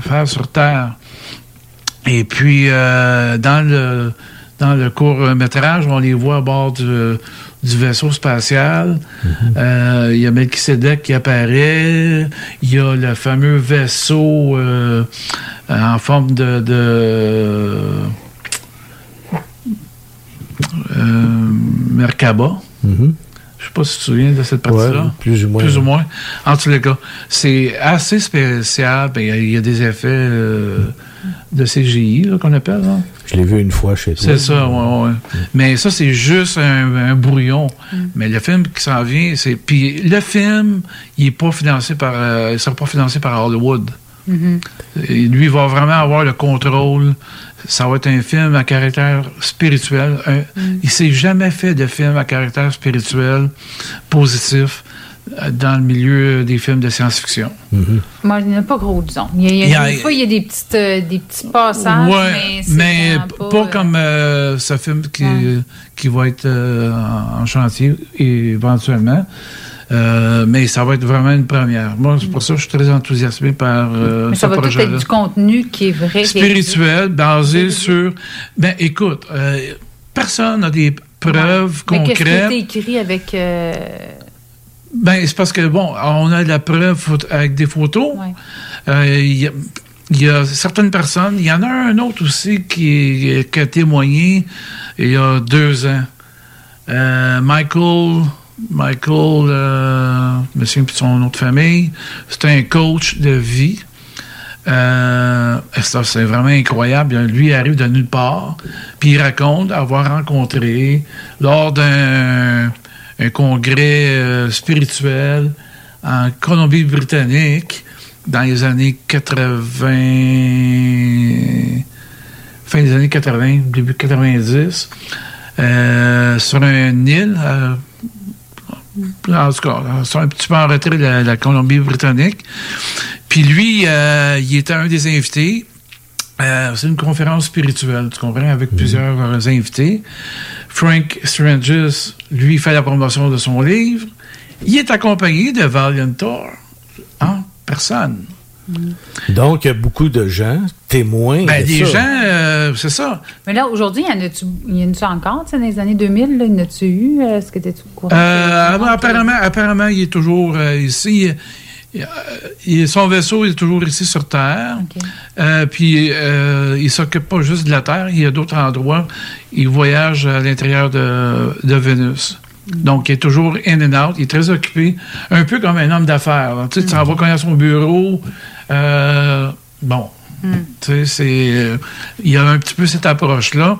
faire sur Terre. Et puis, euh, dans le dans le court-métrage, on les voit à bord du, du vaisseau spatial. Euh, Il y a Melchizedek qui apparaît. Il y a le fameux vaisseau euh, en forme de... de Merkaba. Mhm. Je sais pas si tu te souviens de cette partie-là. Ouais, plus ou moins. Plus ou moins. En tous les cas, c'est assez spécial. Ben, Il y a- il y, a des effets euh, de CGI qu'on appelle. là. Je l'ai vu une fois chez toi. C'est ça, ouais, ouais. Mais ça, c'est juste un, un brouillon. Mais le film qui s'en vient, c'est. Puis le film, il est pas financé par. euh, il sera pas financé par Hollywood. Et lui, il va vraiment avoir le contrôle. Ça va être un film à caractère spirituel. Un- Il s'est jamais fait de film à caractère spirituel positif euh, dans le milieu des films de science-fiction. Moi, il n'y en a pas gros, disons. Il y a, il y a- Il y a- des fois, il y a des, petites, euh, des petits passages, Ouais, mais c'est mais pas... pas, euh, comme euh, ce film qui, qui va être euh, en en chantier éventuellement. Euh, mais ça va être vraiment une première. Moi, c'est pour ça que je suis très enthousiasmé par euh, mais ce ça va tout être du contenu qui est vrai. Spirituel, basé sur... Ben, écoute, euh, personne n'a des preuves Mais qu'est-ce qui a concrètes. été écrit avec... euh, Ben, c'est parce que, bon, on a de la preuve avec des photos. Il y, a, il y a certaines personnes, il y en a un autre aussi qui, qui a témoigné il y a deux ans. Euh, Michael, Michael, euh, je me souviens de son nom de famille, c'est un coach de vie. Euh, c'est vraiment incroyable. Lui, il arrive de nulle part, puis il raconte avoir rencontré lors d'un un congrès euh, spirituel en Colombie-Britannique dans les années 80, fin des années 80, début 90, euh, sur un île, en tout cas, un petit peu en retrait de la, la Colombie-Britannique. Puis lui, euh, il était un des invités. Euh, c'est une conférence spirituelle, tu comprends, avec plusieurs euh, invités. Frank Stranges, lui, fait la promotion de son livre. Il est accompagné de Valiantor en personne. Donc, il y a beaucoup de gens, témoins. Ben, de des ça. gens, euh, c'est ça. Mais là, aujourd'hui, il y en a-tu il y en a-tu encore, tu sais, dans les années 2000, là, il y en a-tu eu? Est-ce que tu au courant? Euh, apparemment, apparemment, il est toujours euh, ici. Il- il- son vaisseau est toujours ici sur Terre. Euh, puis, euh, il s'occupe pas juste de la Terre. Il y a d'autres endroits. Il voyage à l'intérieur de, de Vénus. Donc, il est toujours in and out. Il est très occupé. Un peu comme un homme d'affaires. là. Tu sais, tu vas cogner à son bureau. Euh, bon. Tu sais, c'est... euh, il y a un petit peu cette approche-là.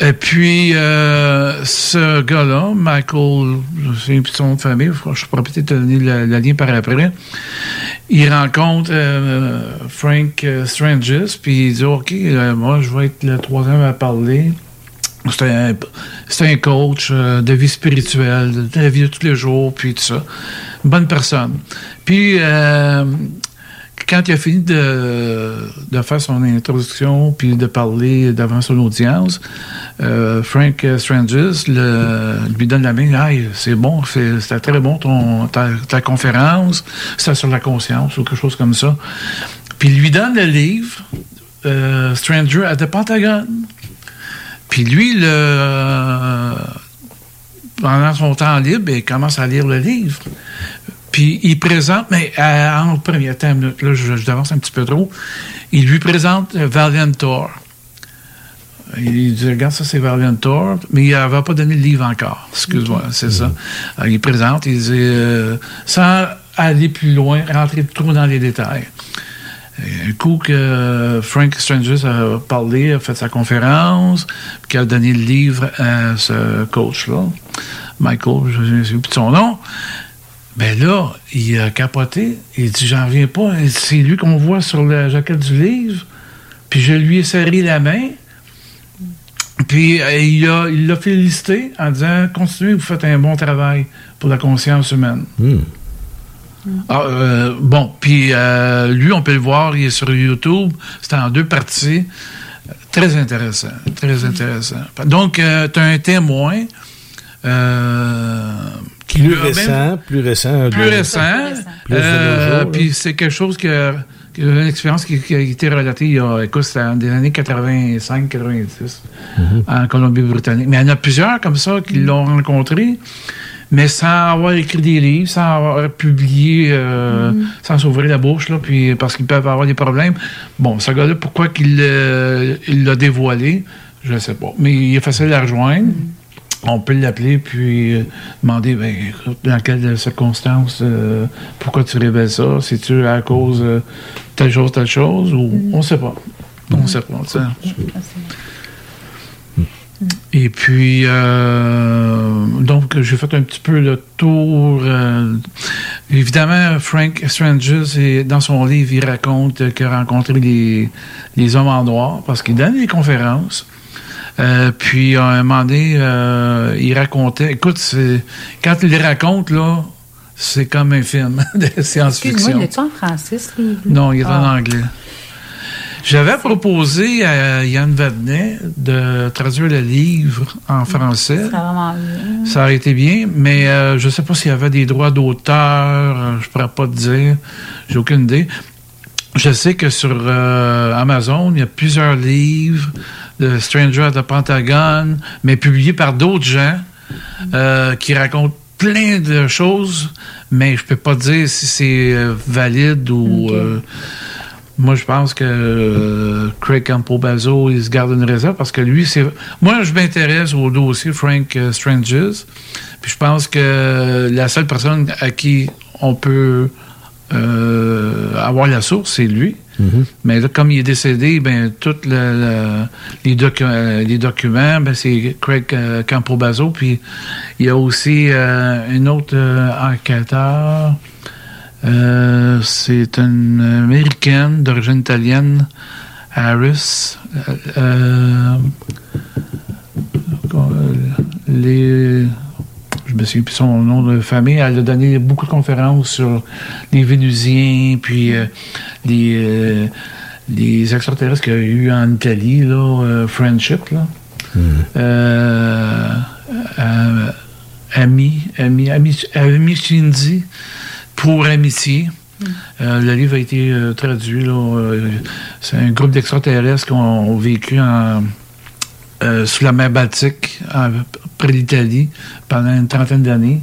Et puis, euh, ce gars-là, Michael, de son nom de famille, je pourrais peut-être te donner le, lien par après. Il rencontre euh, Frank Stranges, puis il dit Ok, euh, moi, je vais être le troisième à parler. C'est un, c'est un coach de vie spirituelle, de la vie de tous les jours, puis tout ça. Une bonne personne. Puis, quand il a fini de, de faire son introduction puis de parler devant son audience, euh, Frank Stranges le- lui donne la main. Hey, c'est bon, c'était très bon ton, ta, ta conférence. C'était sur la conscience ou quelque chose comme ça. Puis il lui donne le livre, euh, Stranger at the Pentagon. Puis lui, le, pendant son temps libre, il commence à lire le livre. Puis il présente, mais euh, en premier, minute, là, je, je un petit peu trop. Il lui présente euh, Valiantor. Il dit, regarde, ça c'est Valiantor, mais il n'avait pas donné le livre encore. Excuse-moi, c'est ça. Alors, il présente, il dit, euh, sans aller plus loin, rentrer trop dans les détails. Et Un coup que Frank Stranges a parlé, a fait sa conférence, puis qu'il a donné le livre à ce coach-là, Michael, je ne sais plus son nom, ben là, il a capoté. Il dit J'en reviens pas. C'est lui qu'on voit sur la jaquette du livre. Puis je lui ai serré la main. Puis euh, il a- il l'a félicité en disant Continuez, vous faites un bon travail pour la conscience humaine. Ah, euh, bon, puis euh, lui, on peut le voir, il est sur YouTube. C'est en deux parties. Très intéressant. Très intéressant. Donc, tu as un témoin qui Plus même- récent, plus récent. plus récent. Plus Euh. Puis c'est quelque chose que, que- une expérience qui, qui a été relatée il y a, écoute, c'était dans les années 85-90 en Colombie-Britannique. Mais il y en a plusieurs comme ça qui l'ont rencontré, mais sans avoir écrit des livres, sans avoir publié, euh, sans s'ouvrir la bouche, là, puis parce qu'ils peuvent avoir des problèmes. Bon, ce gars-là, pourquoi qu'il euh, il l'a dévoilé, je ne sais pas. Mais il est facile à rejoindre. On peut l'appeler puis euh, demander ben, écoute, dans quelles circonstances, euh, pourquoi tu révèles ça? C'est-tu à cause de telle chose, telle chose? Ou on ne sait pas. On ne sait pas. sais. Et puis, euh, donc, j'ai fait un petit peu le tour. euh, évidemment, Frank Stranges, dans son livre, il raconte qu'il a rencontré les, les hommes en noir parce qu'il donne des conférences. Euh, puis, à un moment donné, euh, il racontait. Écoute, quand il les raconte, là, c'est comme un film de Excuse-moi, science-fiction. il est en français? Non, il est en Ah. anglais. J'avais proposé à Yann Vadnet de traduire le livre en français. C'est vraiment bien. Ça aurait été bien, mais euh, je ne sais pas s'il y avait des droits d'auteur. je ne pourrais pas te dire. J'ai aucune idée. Je sais que sur euh, Amazon, il y a plusieurs livres de Stranger at the Pentagon, mais publiés par d'autres gens euh, qui racontent plein de choses, mais je peux pas dire si c'est euh, valide ou. euh, moi, je pense que Craig Campobazo, il se garde une réserve parce que lui, c'est. Moi, je m'intéresse au dossier Frank Stranges. Puis je pense que la seule personne à qui on peut euh, avoir la source, c'est lui. Mais là, comme il est décédé, ben, tous les, docu- euh, les documents, ben, c'est Craig euh, Campobazo. Puis il y a aussi euh, un autre euh, enquêteur. C'est une américaine d'origine italienne, Harris. Les, je me souviens plus son nom de famille. Elle a donné beaucoup de conférences sur les Vénusiens, puis euh, les, euh, les extraterrestres qu'il y a eu en Italie, là, euh, Friendship, là. Euh, euh, Ami, Ami, Ami, Ami Shindy pour Amitié. Euh, le livre a été euh, traduit. là, euh, c'est un groupe d'extraterrestres qui ont, ont vécu en, euh, sous la mer Baltique, en- près de l'Italie, pendant une trentaine d'années.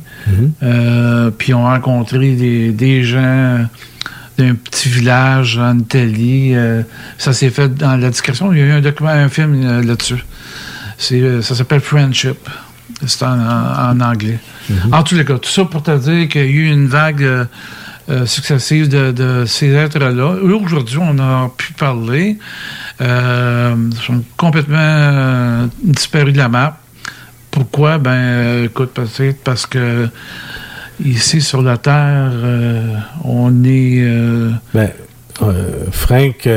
Euh, puis ont rencontré des, des gens d'un petit village en Italie. Euh, ça s'est fait dans la discrétion. Il y a eu un document, un film là-dessus. C'est, ça s'appelle Friendship. C'est en, anglais. En tous les cas, tout ça pour te dire qu'il y a eu une vague successive de, de ces êtres-là. Aujourd'hui, on a pu parler. Euh, sont complètement euh, disparus de la map. Pourquoi? Ben, euh, écoute, peut-être parce que ici sur la Terre, on est. Ben, Frank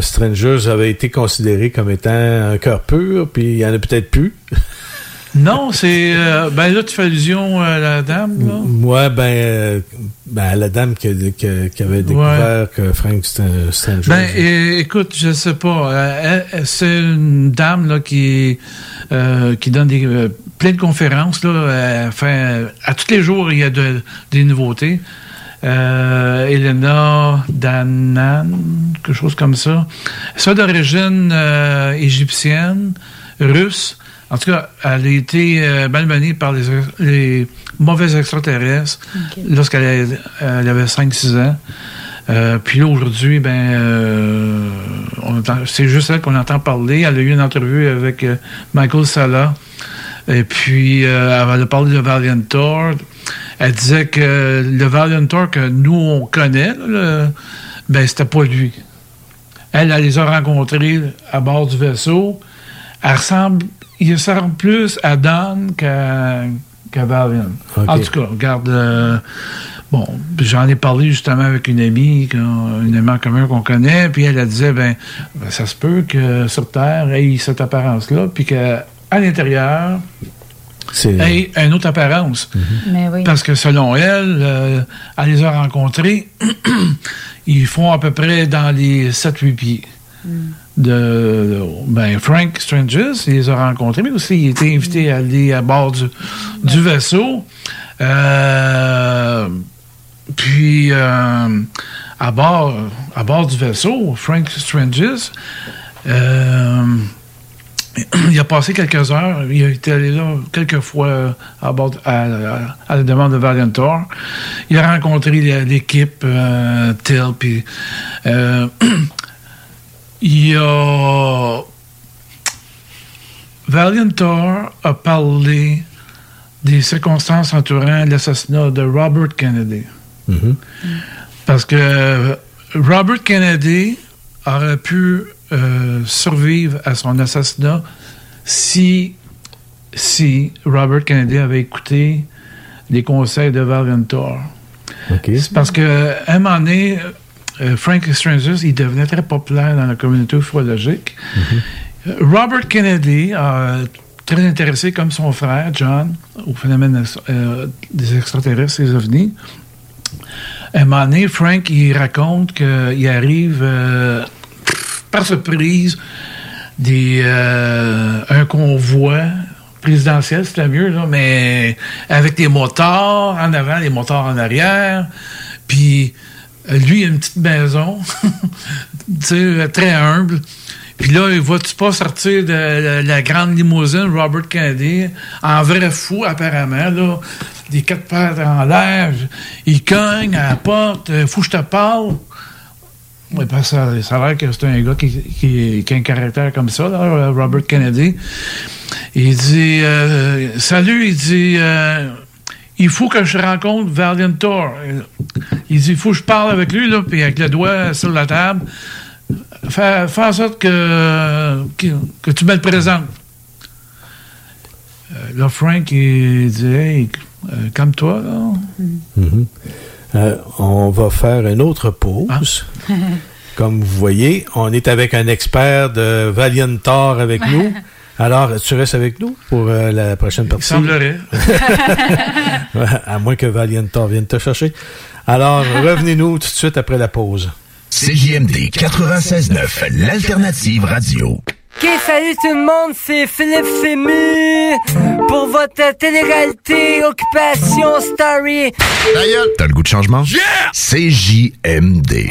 Strangers avait été considéré comme étant un cœur pur, puis il y en a peut-être plus. Non, c'est. euh, ben là, tu fais allusion à la dame, là? Moi, ben, euh, ben, la dame qui, avait découvert que Frank St-. Ben, écoute, je sais pas. Euh, c'est une dame là qui euh, qui donne des plein de conférences là. Fait à tous les jours il y a de- des nouveautés. Elena Danan, quelque chose comme ça. Ça d'origine égyptienne, russe. En tout cas, elle a été euh, malmenée par les, les mauvais extraterrestres lorsqu'elle avait- elle avait 5-6 ans. Euh, puis là, aujourd'hui, ben, euh, c'est juste elle qu'on entend parler. Elle a eu une entrevue avec euh, Michael Sala. Et puis, euh, elle a parlé de Valiant Thor. Elle disait que le Valiant Thor que nous, on connaît, là, le- ben, c'était pas lui. Elle, elle les a rencontrés à bord du vaisseau. Elle ressemble, il ressemble plus à Don qu'à qu'à Valiant. Ok. En tout cas, regarde, euh, bon, j'en ai parlé justement avec une amie, une amie en commun qu'on connaît, puis elle, elle disait, ben, ben, ça se peut que sur Terre ait cette apparence-là, puis qu'à l'intérieur, ait une autre apparence. Mais oui. Parce que selon elle, euh, elle les a rencontrés, ils font à peu près dans les 7-8 pieds. De, ben, Frank Stranges, il les a rencontrés, mais aussi il était invité à aller à bord du, vaisseau. Euh, puis, euh, à, bord, à bord du vaisseau, Frank Stranges, euh, il a passé quelques heures. Il a été allé là quelques fois à, bord, à, la demande de Valiantor. Il a rencontré l'é- l'équipe TEL. Puis, il a. Valiantor a parlé des circonstances entourant l'assassinat de Robert Kennedy. Parce que Robert Kennedy aurait pu euh, survivre à son assassinat si, si Robert Kennedy avait écouté les conseils de Valiantor. C'est parce que à un moment donné, euh, Frank Strangers, il devenait très populaire dans la communauté ufologique. Euh, Robert Kennedy a très intéressé, comme son frère, John, au phénomène euh, des extraterrestres, des ovnis. À un moment donné, Frank, il raconte qu'il arrive euh, par surprise euh, un convoi présidentiel, c'était mieux, mais avec des motards en avant, des motards en arrière. Puis euh, lui, il a une petite maison, tu sais, très humble. Puis là, il va-tu pas sortir de la, grande limousine Robert Kennedy en vrai fou, apparemment, là, des quatre pattes en l'air. Il cogne à la porte, euh, faut que je te parle. Oui, parce que ça, a l'air que c'est un gars qui a un caractère comme ça, là, Robert Kennedy. Il dit euh, Salut, il dit euh, Il faut que je rencontre Valiant Thor. Il dit Il faut que je parle avec lui, là, puis avec le doigt sur la table. Fais, fais en sorte que, que, que tu me le présentes. Euh, là, Frank, il dit Hey, euh, calme-toi, là. Mhm. Euh, on va faire une autre pause. Comme vous voyez, on est avec un expert de Valiant Thor avec nous. Alors, tu restes avec nous pour euh, la prochaine partie? semblerait. Ouais, à moins que Valiant Thor vienne te chercher. Alors, revenez-nous tout de suite après la pause. CJMD 96.9, l'alternative radio. Ok, salut tout le monde, c'est Philippe Fému pour votre télé-réalité Occupation Story. T'as le goût de changement? CJMD.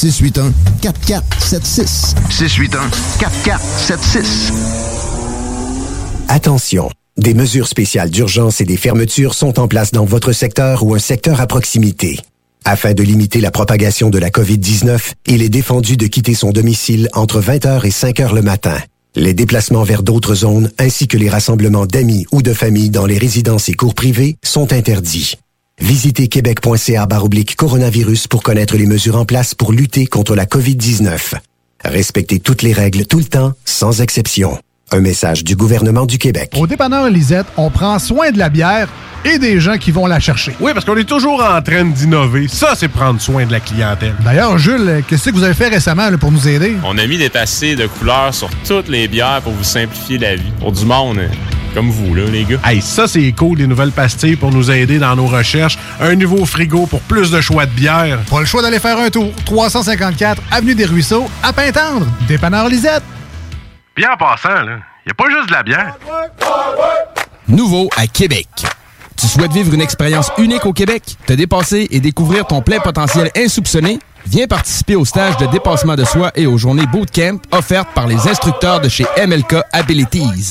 681 4476. 681 4476. Attention, des mesures spéciales d'urgence et des fermetures sont en place dans votre secteur ou un secteur à proximité. Afin de limiter la propagation de la COVID-19, il est défendu de quitter son domicile entre 20h et 5h le matin. Les déplacements vers d'autres zones ainsi que les rassemblements d'amis ou de familles dans les résidences et cours privés sont interdits. Visitez québec.ca baroblique coronavirus pour connaître les mesures en place pour lutter contre la COVID-19. Respectez toutes les règles tout le temps, sans exception. Un message du gouvernement du Québec. Au dépanneur Lisette, on prend soin de la bière et des gens qui vont la chercher. Oui, parce qu'on est toujours en train d'innover. Ça, c'est prendre soin de la clientèle. D'ailleurs, Jules, qu'est-ce que vous avez fait récemment là, pour nous aider? On a mis des passés de couleurs sur toutes les bières pour vous simplifier la vie. Pour du monde euh, comme vous, là, les gars. Hey, ça, c'est cool, des nouvelles pastilles pour nous aider dans nos recherches. Un nouveau frigo pour plus de choix de bière. Pas le choix d'aller faire un tour. 354 Avenue des Ruisseaux, à Pintendre. Dépanneur Lisette. Bien en passant, là, y a pas juste de la bière. Nouveau à Québec. Tu souhaites vivre une expérience unique au Québec, te dépasser et découvrir ton plein potentiel insoupçonné? Viens participer au stage de dépassement de soi et aux journées bootcamp offertes par les instructeurs de chez MLK Abilities.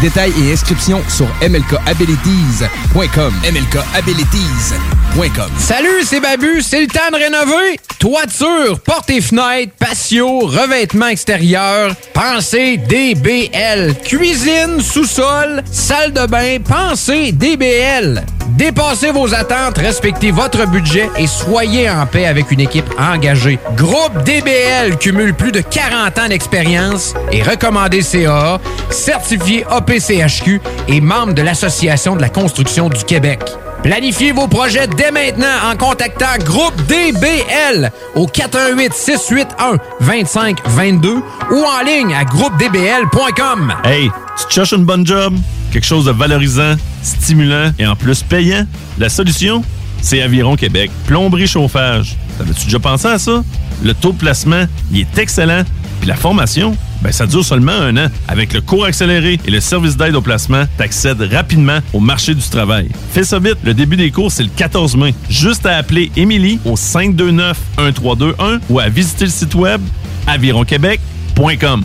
Détails et inscriptions sur mlkabilities.com. mlkabilities.com. Salut, c'est Babu, c'est le temps de rénover. Toiture, portes et fenêtres, patio, revêtement extérieur, pensez DBL. Cuisine, sous-sol, salle de bain, pensez DBL. Dépassez vos attentes, respectez votre budget et soyez en paix avec une équipe engagée. Groupe DBL cumule plus de 40 ans d'expérience et recommandé CAA, certifié APCHQ et membre de l'Association de la construction du Québec. Planifiez vos projets dès maintenant en contactant Groupe DBL au 418 681 2522 ou en ligne à groupedbl.com. Hey, tu cherches une bonne job? Quelque chose de valorisant, stimulant et en plus payant? La solution? C'est Aviron Québec. Plomberie chauffage. T'avais-tu déjà pensé à ça? Le taux de placement, il est excellent. Puis la formation, ben ça dure seulement un an. Avec le cours accéléré et le service d'aide au placement, t'accèdes rapidement au marché du travail. Fais ça vite, le début des cours, c'est le 14 mai. Juste à appeler Émilie au 529-1321 ou à visiter le site web avironquebec.com.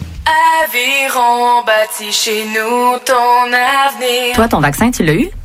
Aviron bâti chez nous ton avenir. Toi, ton vaccin, tu l'as eu?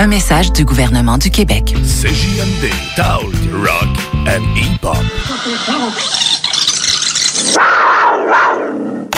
Un message du gouvernement du Québec.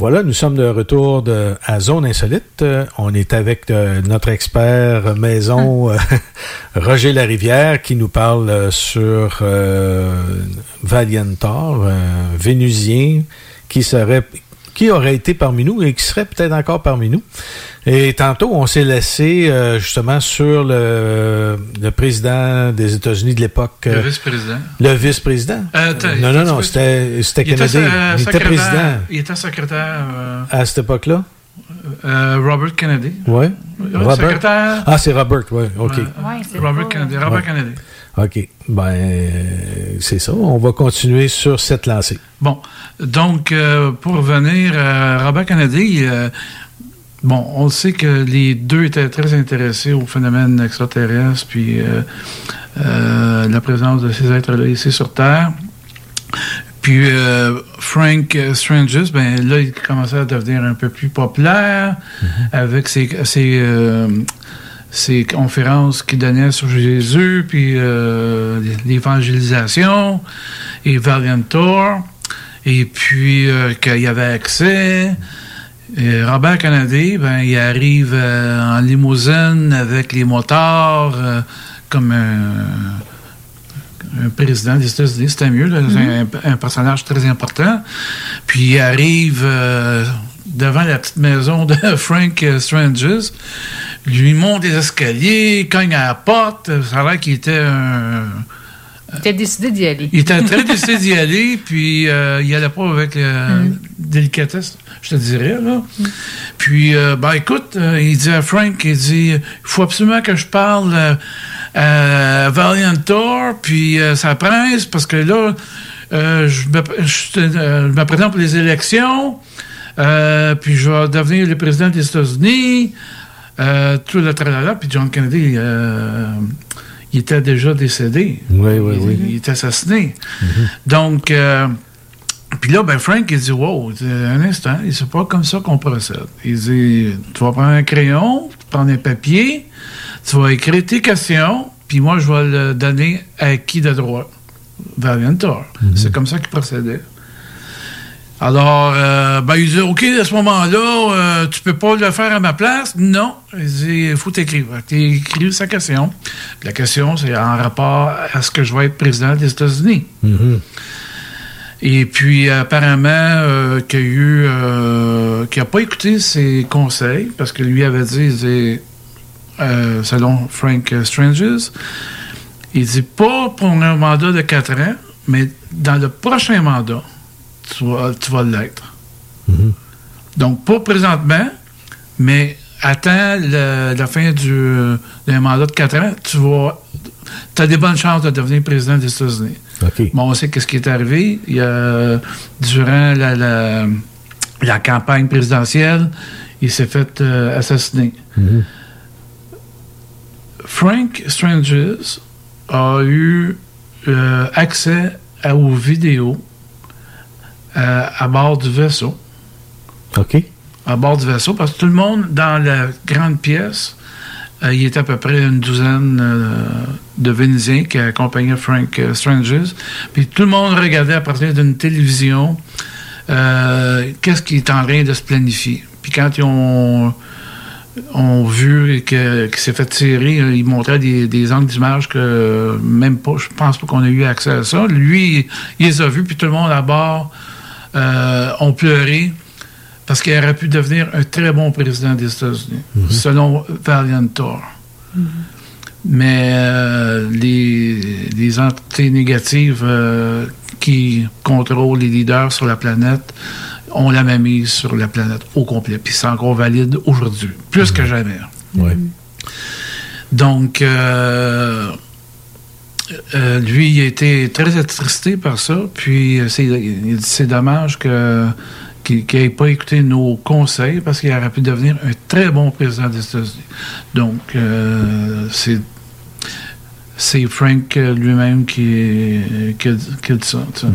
Voilà, nous sommes de retour de, à Zone Insolite. Euh, on est avec euh, notre expert maison, euh, Roger Larivière, qui nous parle sur Valiantor, un Vénusien, qui serait qui aurait été parmi nous et qui serait peut-être encore parmi nous. Et tantôt, on s'est laissé euh, justement sur le, le président des États-Unis de l'époque. Le euh, vice-président. Le vice-président. Euh, non, non, non, c'était c'était Il était, euh, Il était président Il était secrétaire euh, à cette époque-là? euh, Robert Kennedy. Oui. Ouais, secrétaire. Ah, c'est Robert, oui, OK. Ouais. Robert Kennedy. Robert Ouais. Kennedy. OK. Ben, c'est ça. On va continuer sur cette lancée. Bon, donc, euh, pour revenir à Robert Kennedy, euh, bon, on sait que les deux étaient très intéressés au phénomène extraterrestre, puis euh, la présence de ces êtres-là ici sur Terre. Puis euh, Frank Stranges, ben là, il commençait à devenir un peu plus populaire avec ses, ses, ses conférences qu'il donnait sur Jésus, puis euh, l'évangélisation, et Valiant Tour, et puis euh, qu'il y avait accès. Et Robert Kennedy, ben, il arrive euh, en limousine avec les motards, comme un, un président des États-Unis, c'était mieux, là, Mhm. un, un personnage très important. Puis il arrive devant la petite maison de Frank Stranges, lui monte les escaliers, cogne à la porte, ça a l'air qu'il était un... Tu as décidé d'y aller. Il était très décidé d'y aller, puis euh, il allait pas avec euh, Mm. délicatesse, je te dirais, là. Puis, euh, ben écoute, euh, il dit à Frank, il dit, il faut absolument que je parle à Valiant Tour, puis ça presse, parce que là, je, présente pour les élections, euh, puis je vais devenir le président des États-Unis, euh, tout le tralala, puis John Kennedy... euh, il était déjà décédé. Oui, oui, oui. Il, il était assassiné. Donc, euh, puis là, ben Frank, il dit, wow, il un instant, il c'est pas comme ça qu'on procède. Il dit, tu vas prendre un crayon, tu vas prendre un papier, tu vas écrire tes questions, puis moi, je vais le donner à qui de droit? Valiantor. C'est comme ça qu'il procédait. Alors, euh, ben, il dit, OK, à ce moment-là, euh, tu peux pas le faire à ma place? Non. Il dit, il faut t'écrire. T'écris sa question. La question, c'est en rapport à ce que je vais être président des États-Unis. Et puis, apparemment, euh, qu'il a eu... Euh, qu'il n'a pas écouté ses conseils, parce que lui avait dit, il dit, euh, selon Frank Stranges, il dit pas pour un mandat de quatre ans, mais dans le prochain mandat, tu vas, tu vas l'être. Donc, pas présentement, mais attends le- la fin du, d'un mandat de quatre ans, tu vas... Tu as des bonnes chances de devenir président des États-Unis. Bon, on sait qu'est-ce qui est arrivé. Il y a, durant la, la, la campagne présidentielle, il s'est fait euh, assassiner. Frank Stranges a eu euh, accès à- aux vidéos euh, à bord du vaisseau. OK. À bord du vaisseau, parce que tout le monde dans la grande pièce, euh, il était à peu près une douzaine euh, de Vénusien qui accompagnait Frank Stranges. Puis tout le monde regardait à partir d'une télévision qu'est-ce qui est en train de se planifier. Puis quand ils ont, ont vu que- qu'il s'est fait tirer, ils montraient des, des angles d'image que même pas, je pense pas qu'on a eu accès à ça. Lui, il les a vus, puis tout le monde à bord euh, ont pleuré parce qu'il aurait pu devenir un très bon président des États-Unis, selon Valiant Thor. Mais euh, les, les entités négatives euh, qui contrôlent les leaders sur la planète ont la même mise sur la planète au complet. Puis c'est encore valide aujourd'hui, plus que jamais. Ouais. Donc, euh, lui, il a été très attristé par ça. Puis, euh, c'est, il dit, c'est dommage que, qu'il n'ait pas écouté nos conseils parce qu'il aurait pu devenir un très bon président des États-Unis. Donc, euh, c'est, c'est Frank lui-même qui, qui, qui a dit ça, sais,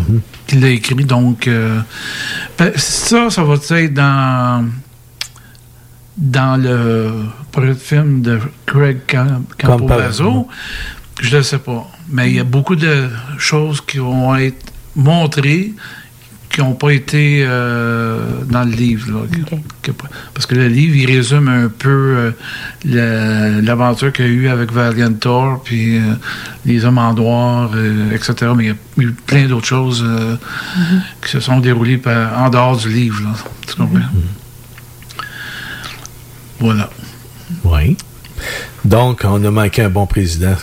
qui l'a écrit. Donc, euh, ben, ça, ça va être dans dans le projet de film de Craig Cam- Campobasso, je ne sais pas. Mais il y a beaucoup de choses qui vont être montrées qui n'ont pas été euh, dans le livre. là. Que- parce que le livre, il résume un peu euh, la- l'aventure qu'il y a eu avec Valiant Thor, puis euh, les hommes en noir, euh, etc. Mais il y a eu plein d'autres choses euh, qui se sont déroulées par- en dehors du livre. là. Tu comprends? Voilà. Oui. Donc, on a manqué un bon président.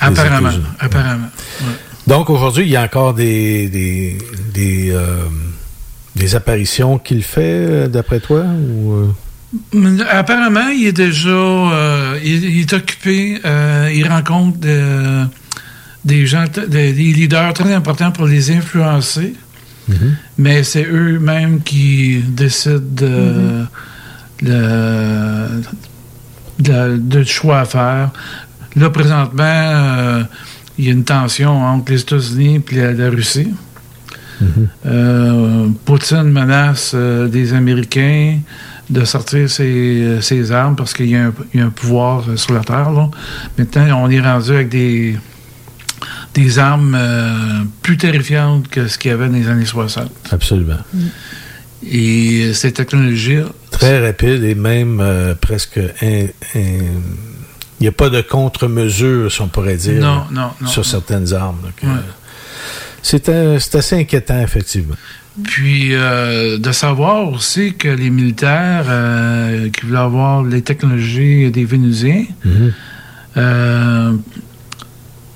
Apparemment. Apparemment. ouais. Donc, aujourd'hui, il y a encore des, des, des, euh, des apparitions qu'il fait, euh, d'après toi? Ou, euh? Apparemment, il est déjà. euh, il, il est occupé. euh, il rencontre de- des gens, des, leaders très importants pour les influencer. Mais c'est eux-mêmes qui décident de, le, de, de choix à faire. Là, présentement, euh, il y a une tension entre les États-Unis et la, la Russie. Euh, Poutine menace euh, des Américains de sortir ses, ses armes parce qu'il y, a un- il y a un pouvoir sur la Terre. là. Maintenant, on est rendu avec des, des armes plus terrifiantes que ce qu'il y avait dans les années 60. Absolument. Et ces technologies Très rapide et même presque. in- in- Il n'y a pas de contre-mesure, si on pourrait dire, Non, non, non, sur certaines armes. Euh, c'est assez inquiétant, effectivement. Puis euh, de savoir aussi que les militaires euh, qui voulaient avoir les technologies des Vénusiens, euh,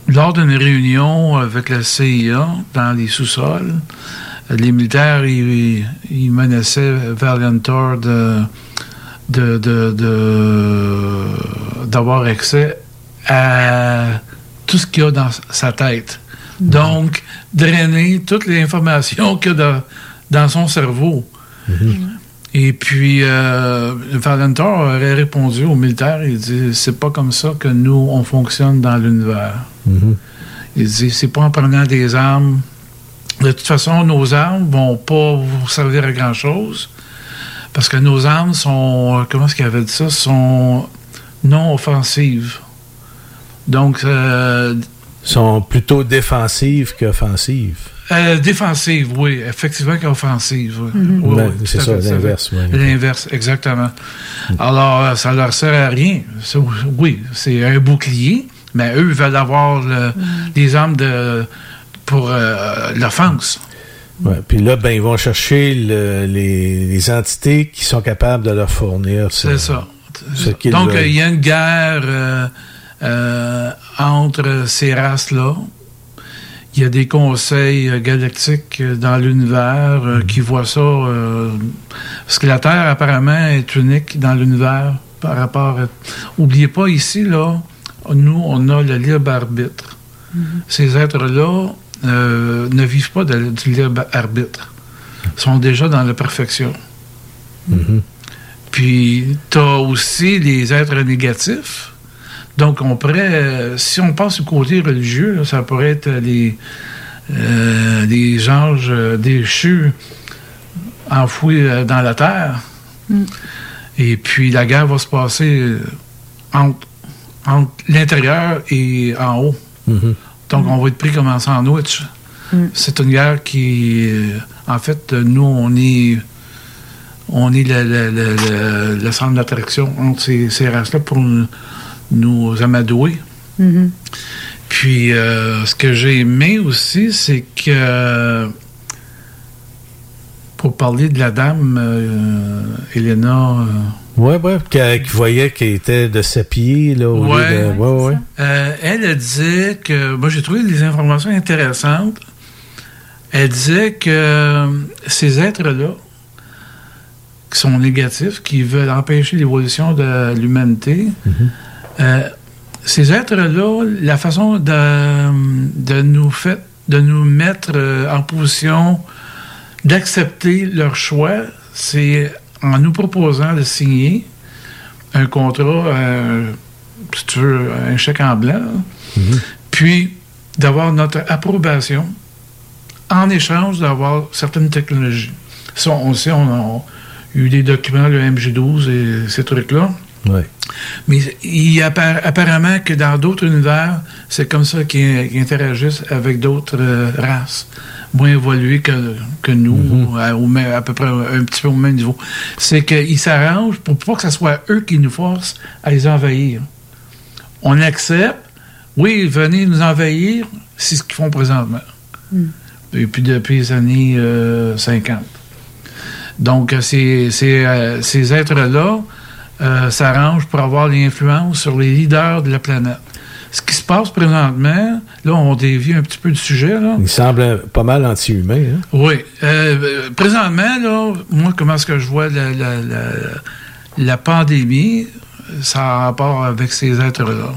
lors d'une réunion avec la CIA dans les sous-sols, les militaires ils, ils menaçaient Valiant Thor de de- d'avoir accès à tout ce qu'il y a dans sa tête. Donc, drainer toutes les informations qu'il y a dans, dans son cerveau. Et puis, euh, Valentor aurait répondu aux militaires, il dit, c'est pas comme ça que nous, on fonctionne dans l'univers. Il dit, c'est pas en prenant des armes. De toute façon, nos armes vont pas vous servir à grand-chose. Parce que nos armes sont, euh, comment est-ce qu'il avait dit ça, sont non offensives. Donc, euh, sont plutôt défensives qu'offensives. euh, défensive, oui, effectivement qu'offensive. oui. Mhm. Oui, Ouais, oui, c'est ça, l'inverse. L'inverse, exactement. Alors, euh, ça leur sert à rien. Oui, c'est un bouclier, mais eux veulent avoir le- les armes de, pour euh, l'offense. Ouais, Puis là, ben, ils vont chercher le- les, les entités qui sont capables de leur fournir. ce- C'est ça. ce Donc, veulent. il y a une guerre euh, euh, entre ces races-là. Il y a des conseils euh, galactiques dans l'univers euh, qui voient ça. euh, parce que la Terre, apparemment, est unique dans l'univers par rapport à. Oubliez pas, ici, là, nous, on a le libre arbitre. Ces êtres-là euh, ne vivent pas de- du libre arbitre. Ils sont déjà dans la perfection. Puis, tu as aussi les êtres négatifs. Donc, on pourrait, euh, si on passe du côté religieux, là, ça pourrait être les, euh, les anges euh, déchus enfouis euh, dans la terre. Et puis, la guerre va se passer entre, entre l'intérieur et en haut. Mhm. Donc, on va être pris comme un sandwich. C'est une guerre qui, euh, en fait, nous, on est, on est le, le- le- le- le centre d'attraction entre ces, ces races-là pour nous, nous amadouer. Mhm. Puis, euh, ce que j'ai aimé aussi, c'est que, pour parler de la dame, euh, Elena. Ouais, ouais, qui, voyait qu'elle était de ses pieds, là, au Ouais. lieu de... Ouais, ouais. Euh, elle, disait que. Moi, j'ai trouvé des informations intéressantes. Elle disait que euh, ces êtres-là, qui sont négatifs, qui veulent empêcher l'évolution de l'humanité, euh, ces êtres-là, la façon de, de nous fait, de nous mettre en position d'accepter leur choix, c'est en nous proposant de signer un contrat, euh, si tu veux, un chèque en blanc, puis d'avoir notre approbation en échange d'avoir certaines technologies. Ça, on sait, on a eu des documents, le MG12 et ces trucs-là. Mais il y a appara- apparemment que dans d'autres univers, c'est comme ça qu'ils interagissent avec d'autres euh, races moins évoluées que, que nous, à, au même- à peu près un petit peu au même niveau. C'est qu'ils s'arrangent pour pas que ce soit eux qui nous forcent à les envahir. On accepte, oui, venez nous envahir, c'est ce qu'ils font présentement. Et puis depuis les années euh, 50. Donc, euh, ces, ces, euh, ces êtres-là euh, s'arrangent pour avoir l'influence sur les leaders de la planète. Ce qui se passe présentement, là, on dévie un petit peu du sujet, là. Il semble pas mal anti-humain. Hein? Oui. Euh, présentement, là, moi, comment est-ce que je vois la, la, la, la pandémie, ça a rapport avec ces êtres-là.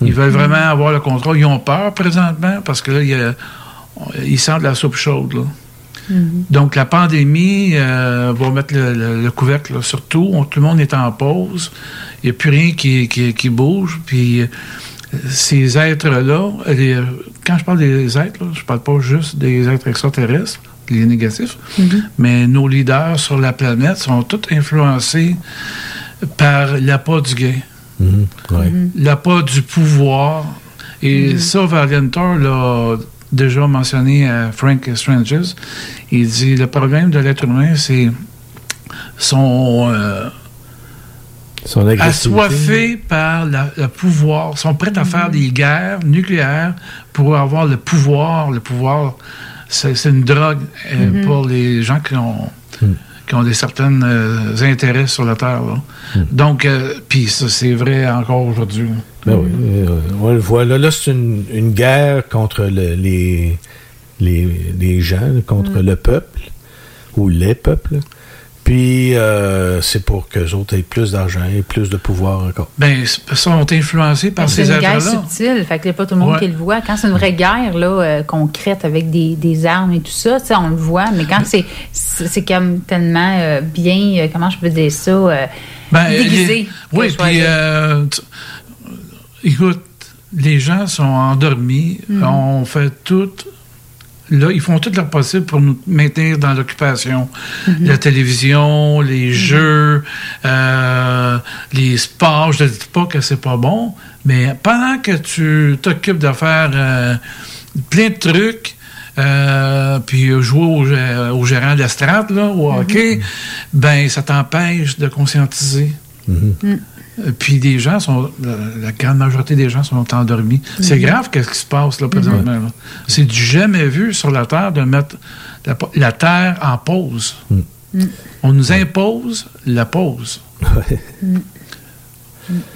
Ils veulent vraiment avoir le contrôle. Ils ont peur présentement parce que là, il y a- ils sentent la soupe chaude. Là. Donc, la pandémie euh, va mettre le, le- le couvercle là, sur tout. On- tout le monde est en pause. Il n'y a plus rien qui, qui, qui bouge. Puis, euh, ces êtres-là, quand je parle des êtres, là, je parle pas juste des êtres extraterrestres, les négatifs, mais nos leaders sur la planète sont tous influencés par l'appât du gain, Ouais. l'appât du pouvoir. Et ça, Valiantor l'a déjà mentionné à Frank Stranges. Il dit le problème de l'être humain, c'est son euh, Son agressivité. assoiffés par la- le pouvoir, sont prêts à faire des guerres nucléaires pour avoir le pouvoir. Le pouvoir, c'est une drogue euh, Mhm. pour les gens qui ont, qui ont des certains euh, intérêts sur la Terre. là. Donc, euh, puis ça, c'est vrai encore aujourd'hui. Ben oui, euh, on le voit. Là, là c'est une, une guerre contre le- les, les, les gens, contre le peuple, ou les peuples. Puis, euh, c'est pour qu'eux autres aient plus d'argent et plus de pouvoir encore. Ben, ils sont influencés par C'est ces une guerre subtile, fait que pas tout le monde Ouais. qui le voit. Quand c'est une vraie guerre là, euh, concrète avec des, des armes et tout ça, tu sais, on le voit, mais quand c'est c'est c'est comme tellement euh, bien, euh, comment je peux dire ça, euh, Ben, déguisé. les- oui, puis, euh, écoute, les gens sont endormis. Mhm. On fait tout. Là, ils font tout leur possible pour nous maintenir dans l'occupation. Mhm. La télévision, les jeux, euh, les sports. Je ne dis pas que c'est pas bon, mais pendant que tu t'occupes de faire euh, plein de trucs, euh, puis jouer au, au gérant d'estrade, là, au hockey, ben ça t'empêche de conscientiser. Euh, Puis des gens sont, la, la grande majorité des gens sont endormis. C'est grave qu'est-ce qui se passe là présentement. C'est du jamais vu sur la Terre de mettre la, la Terre en pause. On nous impose la pause.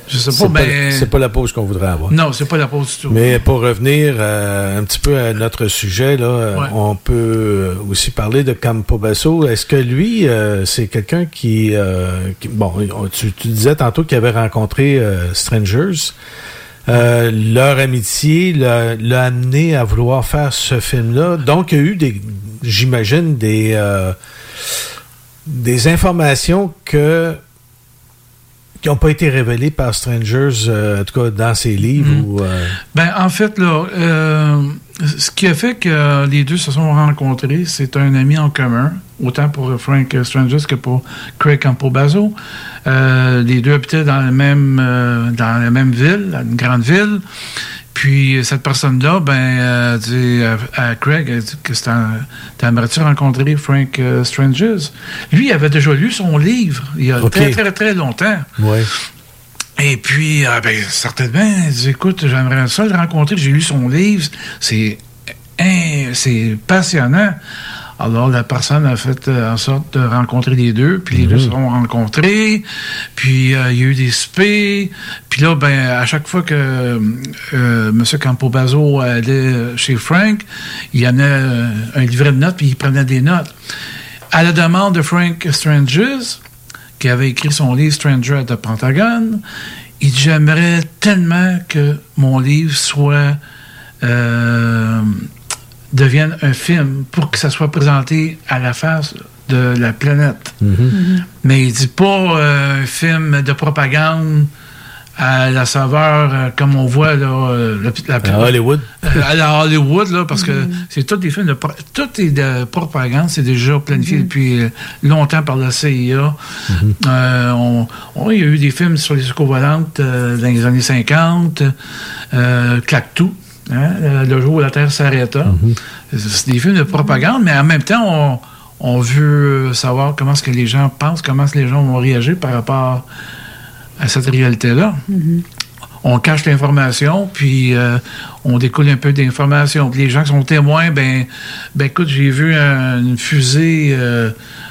Je sais C'est pas, mais c'est pas la pause qu'on voudrait avoir. non, c'est pas la pause du tout. Mais pour revenir euh, un petit peu à notre sujet, là, euh, Ouais. on peut aussi parler de Campo Basso. Est-ce que lui, euh, c'est quelqu'un qui, euh, qui- Bon, on- tu, tu disais tantôt qu'il avait rencontré euh, Strangers. Euh, leur amitié l'a l'a amené à vouloir faire ce film-là. Donc, il y a eu des, j'imagine, des, euh, des informations que qui n'ont pas été révélées par Strangers, euh, en tout cas dans ses livres. Mhm. ou, euh, Ben, en fait, là, euh, ce qui a fait que les deux se sont rencontrés, c'est un ami en commun, autant pour Frank Stranges que pour Craig Campobasso. Les deux habitaient dans la même dans la même ville, une grande ville. Puis cette personne-là, ben, euh, dit à, à Craig, elle dit que t'aimerais-tu rencontrer Frank euh, Stranges? Lui, il avait déjà lu son livre il y a très, très, très longtemps. Ouais. Et puis, ah ben, certainement, il dit, écoute, j'aimerais ça le rencontrer. J'ai lu son livre. C'est, hein, c'est passionnant. Alors, la personne a fait euh, en sorte de rencontrer les deux, puis les deux se sont rencontrés, puis euh, il y a eu des soupers, puis là, ben, à chaque fois que euh, M. Campobasso allait chez Frank, il y en a euh, un livret de notes, puis il prenait des notes. À la demande de Frank Stranges, qui avait écrit son livre Stranger at the Pentagon, il dit J'aimerais tellement que mon livre soit. euh, devienne un film pour que ça soit présenté à la face de la planète. Mais il dit pas euh, un film de propagande à la saveur euh, comme on voit là, euh, la, la- À Hollywood. euh, à la Hollywood, là, parce que c'est tous des films de pro- tout est de propagande, c'est déjà planifié depuis longtemps par la CIA. Euh, on- on- il y a eu des films sur les secours volantes euh, dans les années 50, euh, Claque-tout, hein, euh, le jour où la Terre s'arrêta. C'est des films de propagande, mais en même temps, on, on veut savoir comment est-ce que les gens pensent, comment est-ce que les gens vont réagir par rapport à cette réalité-là on cache l'information, puis euh, on découle un peu d'informations. Les gens qui sont témoins, ben, ben écoute, j'ai vu un- une fusée, euh,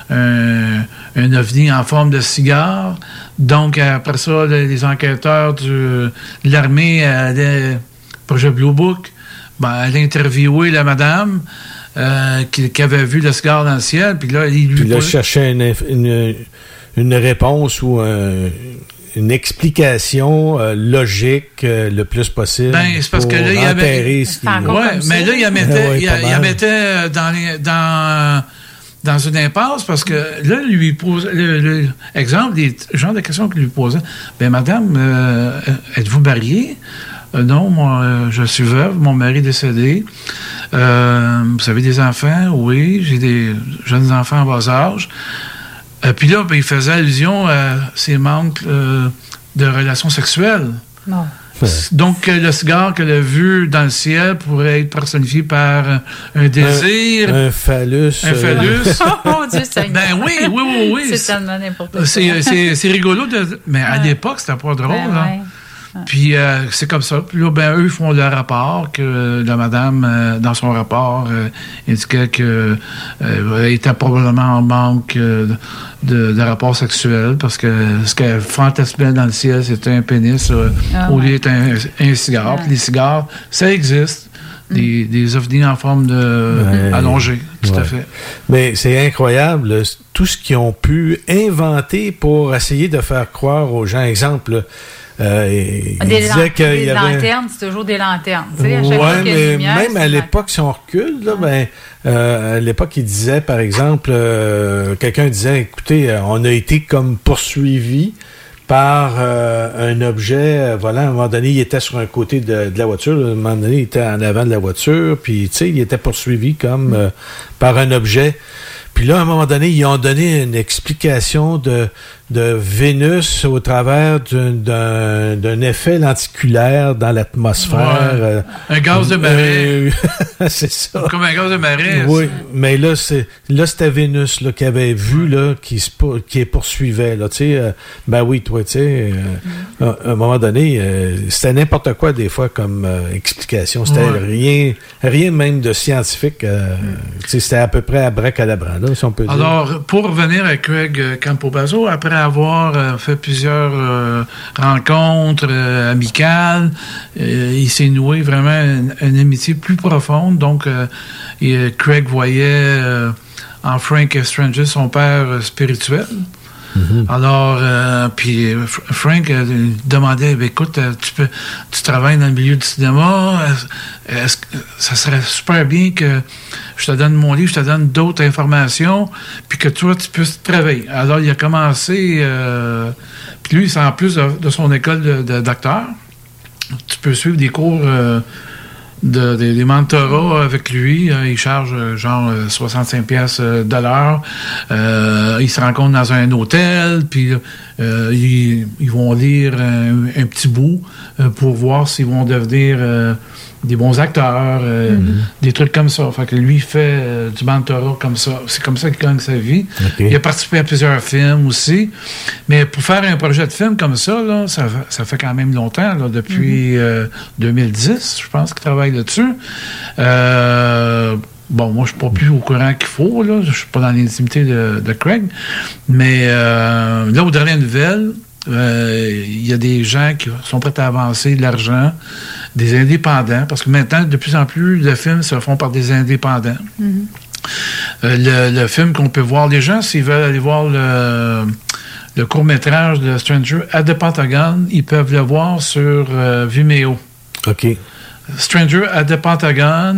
un, un ovni en forme de cigare. Donc, après ça, le- les enquêteurs du- de l'armée allaient, projet Blue Book, ben, allaient interviewer la madame euh, qui, qui avait vu le cigare dans le ciel. Puis là, il lui Puis là, cherchais une, une, une réponse ou un- une explication euh, logique euh, le plus possible. Ben, c'est parce que pour là, il y avait. enterrer ce qui- Ouais, mais là, il la mettait, ouais, il, il mettait dans, les- dans, dans une impasse parce que là, il lui pose. Le, le- exemple, des t- genres de questions qu'il lui posait. Ben, madame, euh, êtes-vous mariée? Euh, non, moi, euh, je suis veuve, mon mari est décédé. Euh, vous avez des enfants? Oui, j'ai des jeunes enfants en bas âge. Euh, Puis là, ben, il faisait allusion à ses manques euh, de relations sexuelles. Non. Donc, euh, le cigare qu'elle a vu dans le ciel pourrait être personnifié par un désir. Un, un phallus. Un phallus. Oh mon Dieu, Seigneur. Ben oui, oui, oui, oui. C'est tellement n'importe quoi. C'est, rigolo, de, mais à l'époque, c'était pas drôle. Ben hein. ouais. Puis euh, c'est comme ça. Puis là, ben, eux font le rapport que euh, la madame, euh, dans son rapport, euh, indiquait que euh, elle était probablement en manque euh, de, de rapports sexuels parce que ce qu'elle fantasmait dans le ciel, c'était un pénis euh, Ah au lieu ouais. d'être un, un cigare. Puis les cigares, ça existe. Des, des ovnis en forme de Ouais. allongée, tout à fait. Mais c'est incroyable, tout ce qu'ils ont pu inventer pour essayer de faire croire aux gens. Exemple, euh, Des, disait qu'il y avait... lanternes, c'est toujours des lanternes. Tu sais, à chaque fois Ouais, qu'il y a mais lumière, même à l'époque, si on recule, là, ben, euh, à l'époque, il disait, par exemple, euh, quelqu'un disait, écoutez, euh, on a été comme poursuivi par euh, un objet, voilà, à un moment donné, il était sur un côté de, de la voiture, à un moment donné, il était en avant de la voiture, puis, tu sais, il était poursuivi comme euh, par un objet. Puis là, à un moment donné, ils ont donné une explication de, de Vénus au travers d'un- effet lenticulaire dans l'atmosphère. Ouais. euh, Un gaz de marée. euh, c'est ça. Comme un gaz de marée. Oui, mais là, c'est là c'était Vénus là, qui avait vu là, qui, se pour- qui poursuivait. Là, euh, ben oui, toi, tu sais, à un moment donné, c'était n'importe quoi des fois comme explication. C'était Ouais. rien, rien même de scientifique. C'était à peu près à bracadabra, là, si on peut dire. Alors, pour revenir à Craig Campobasso, après avoir euh, fait plusieurs euh, rencontres euh, amicales, il s'est noué vraiment une, une amitié plus profonde. Donc, Craig voyait en Frank Stranger son père spirituel. Alors, euh, puis euh, Fr- Frank euh, demandait, Ben, écoute, euh, tu peux, tu travailles dans le milieu du cinéma, est-ce- ça serait super bien que je te donne mon livre, je te donne d'autres informations, puis que toi, tu puisses travailler. Alors, il a commencé, puis lui, c'est en plus de, son école de, de tu peux suivre des cours euh, de, des, mentorats avec lui. Euh, il charge euh, genre euh, 65 pièces de l'heure. Euh, ils se rencontrent dans un hôtel, puis euh, ils, ils vont lire un, un petit bout euh, pour voir s'ils vont devenir euh, des bons acteurs, euh, des trucs comme ça. Fait que lui il fait du mentorat comme ça. C'est comme ça qu'il gagne sa vie. Il a participé à plusieurs films aussi. Mais pour faire un projet de film comme ça, là, ça, fa- ça fait quand même longtemps, là, depuis euh, 2010, je pense qu'il travaille là-dessus. Euh, bon, moi, je suis pas plus au courant qu'il faut, là. Je suis pas dans l'intimité de, de Craig. Mais euh, là, aux dernières nouvelles, euh, il y a des gens qui sont prêts à avancer de l'argent, des indépendants, parce que maintenant, de plus en plus, de films se font par des indépendants. Euh, le, le film qu'on peut voir, les gens, s'ils veulent aller voir le, le court-métrage de Stranger at the Pentagon, ils peuvent le voir sur Vimeo. OK. Stranger at the Pentagon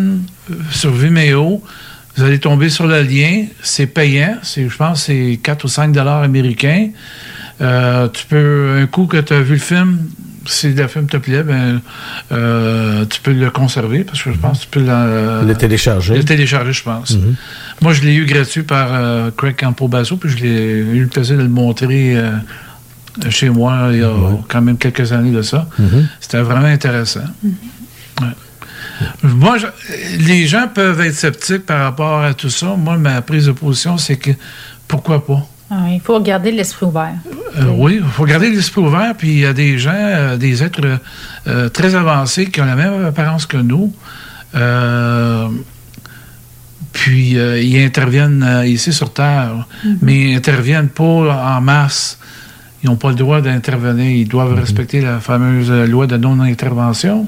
euh, sur Vimeo. Vous allez tomber sur le lien. C'est payant. C'est, je pense que c'est 4 ou 5 dollars américains. Euh, tu peux, un coup que tu as vu le film, si le film te plaît, ben, euh, tu peux le conserver parce que je pense que tu peux la- Le télécharger. Le télécharger, je pense. Mhm. Moi, je l'ai eu gratuit par euh, Craig Campobasso, puis je l'ai eu le plaisir de le montrer euh, chez moi il y a quand même quelques années de ça. Mhm. C'était vraiment intéressant. Ouais. Moi, je- les gens peuvent être sceptiques par rapport à tout ça. Moi, ma prise de position, c'est que pourquoi pas? Ah, il faut garder l'esprit ouvert. Euh, oui, il faut garder l'esprit ouvert, puis il y a des gens, euh, des êtres euh, très avancés qui ont la même apparence que nous. Puis ils interviennent ici sur Terre, mais ils interviennent pas en masse. Ils n'ont pas le droit d'intervenir. Ils doivent respecter la fameuse loi de non-intervention.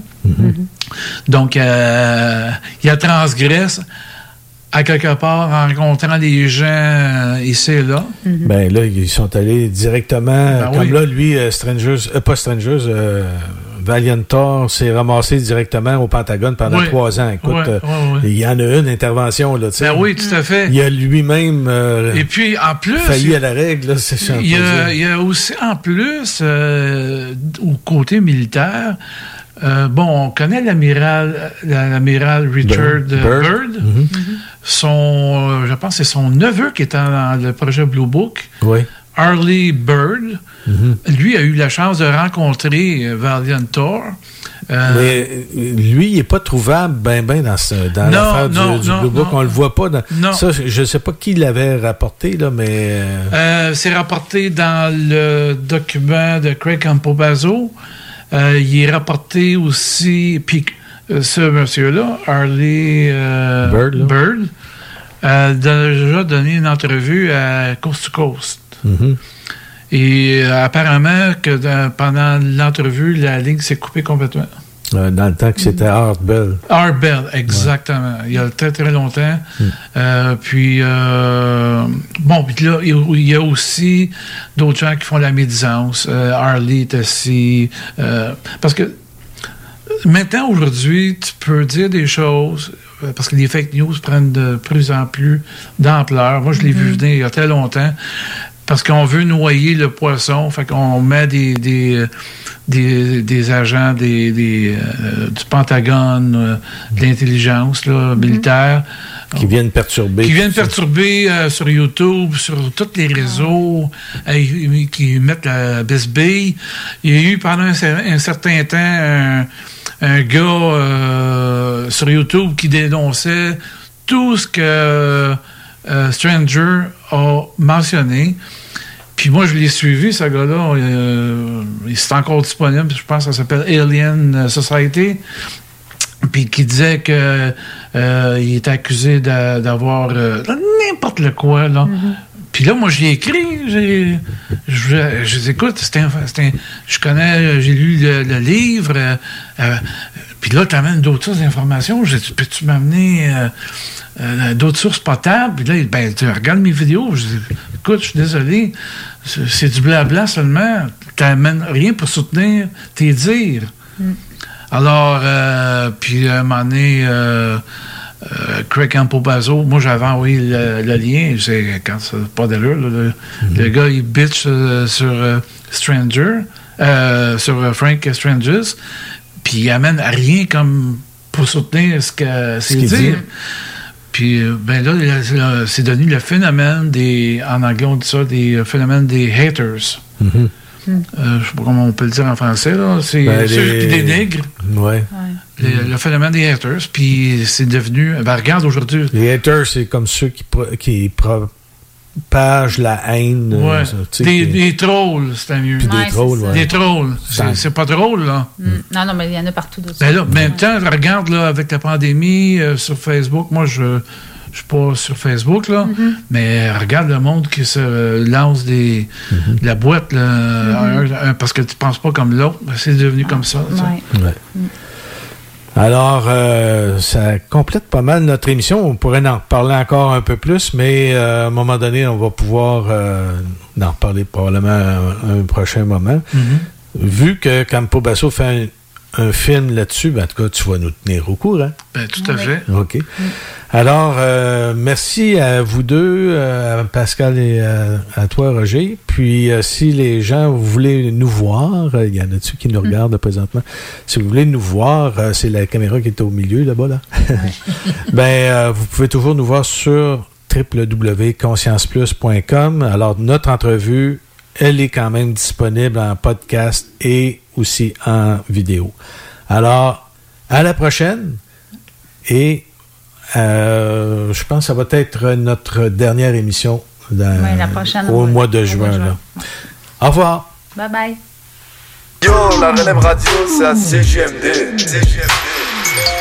Donc, euh, ils transgressent à quelque part en rencontrant des gens euh, ici et là. Ben là, ils sont allés directement. Ben comme oui. là, lui, euh, Strangers, euh, pas Strangers, euh, Valiant Thor s'est ramassé directement au Pentagone pendant Oui. trois ans. Écoute, euh, il y en a une intervention, là. Ben oui, tout à fait. Il a lui-même euh, Et puis, en plus... failli à la règle, c'est. Il y, a, il y a aussi, en plus, euh, au côté militaire, euh, bon, on connaît l'amiral, l'amiral Richard Bird. Mhm. Son, je pense que c'est son neveu qui est dans le projet Blue Book. Oui. Harley Bird. Mhm. Lui a eu la chance de rencontrer euh, Valiant Thor. Euh, Mais euh, lui, il n'est pas trouvable ben ben dans, ce, dans Non, l'affaire du, non, du non, Blue Book. non. On le voit pas. Dans, Non. Ça, je ne sais pas qui l'avait rapporté, là, mais... euh, c'est rapporté dans le document de Craig Campobazzo. Euh, il est rapporté aussi, puis ce monsieur-là, Harley Bird, là. Bird, a déjà donné une entrevue à Coast to Coast. Mhm. Et euh, apparemment que dans- pendant l'entrevue, la ligne s'est coupée complètement. Euh, dans le temps que c'était Art Bell. Art Bell, exactement. Il y a très, très longtemps. Euh, puis, euh, bon, puis là, il il y a aussi d'autres gens qui font la médisance. Euh, Harley est aussi... euh, parce que maintenant, aujourd'hui, tu peux dire des choses parce que les fake news prennent de plus en plus d'ampleur. Moi, je l'ai vu venir il y a très longtemps. Parce qu'on veut noyer le poisson, fait qu'on met des, des, des, des agents des, des, euh, du Pentagone, euh, de l'intelligence là, militaire. Qui viennent perturber. Qui viennent perturber euh, sur YouTube, sur tous les réseaux, euh, ils- qui mettent la bisbille. Il y a eu pendant un, cer- un certain temps un, un gars euh, sur YouTube qui dénonçait tout ce que euh, Stranger a mentionné. Puis moi, je l'ai suivi, ce gars-là. euh, il est encore disponible. Je pense que ça s'appelle Alien Society. Puis qui disait que euh, il était accusé d'a- d'avoir euh, n'importe le quoi, là. Puis là, moi, j'ai écrit, je, dis, écoute, c'est un, c'est un- je connais, j'ai lu le, le livre, euh, euh, puis là, tu amènes d'autres sources d'informations. J'ai dit, peux-tu m'amener euh, euh, d'autres sources potables? Puis là, ben, tu regardes mes vidéos. Je dis, écoute, je suis désolé, c'est, du blabla seulement. Tu n'amènes rien pour soutenir tes dires. Alors, euh, puis à un moment donné, euh, euh, Craig Campobazzo, moi j'avais envoyé le, le lien, c'est quand ça pas d'allure, le, le gars il bitch euh, sur euh, Stranger, euh, sur euh, Frank Strangers, puis il amène rien comme pour soutenir ce que c'est qu'il dit. dit. Puis, ben là, c'est devenu le phénomène des, en anglais, on dit ça, des euh, phénomènes des haters. Euh, je sais pas comment on peut le dire en français, là. C'est Ben, ceux les- qui dénigrent. Ouais. Le, le phénomène des haters. Puis, c'est devenu. Ben, regarde aujourd'hui. Les haters, c'est comme ceux qui, pro- qui propagent la haine. euh, Ouais. ça, Des, des trolls, c'était mieux. Puis des trolls, ouais. Des trolls. C'est- C'est pas drôle, là. Mm. Non, non, mais il y en a partout ça. Ben là, en même temps, regarde, là, avec la pandémie, euh, sur Facebook, moi, je je suis pas sur Facebook, là, Mm-hmm. mais regarde le monde qui se euh, lance des, de la boîte, là, Mm-hmm. un- un- parce que tu penses pas comme l'autre, ben, c'est devenu comme ça. tu sais. Ouais. Ouais. Alors, euh, ça complète pas mal notre émission. On pourrait en parler encore un peu plus, mais euh, à un moment donné, on va pouvoir euh, en parler probablement un, un prochain moment. Mhm. Vu que Campo Basso fait un, un film là-dessus, ben, en tout cas, tu vas nous tenir au courant. Ben, tout à fait. OK. Alors, euh, merci à vous deux, euh, à Pascal et à, à toi, Roger. Puis, euh, si les gens vous voulez nous voir, il y en a-tu qui nous regardent présentement? Si vous voulez nous voir, euh, c'est la caméra qui est au milieu là-bas, là. ben, euh, vous pouvez toujours nous voir sur www.conscienceplus.com. Alors, notre entrevue, elle est quand même disponible en podcast et aussi en vidéo. Alors, à la prochaine et euh, je pense que ça va être notre dernière émission dans- Ouais, la prochaine, au mois de Au juin. mois de juin. là. Au revoir. Bye bye. Yo, la relève radio, c'est à CGMD. Ce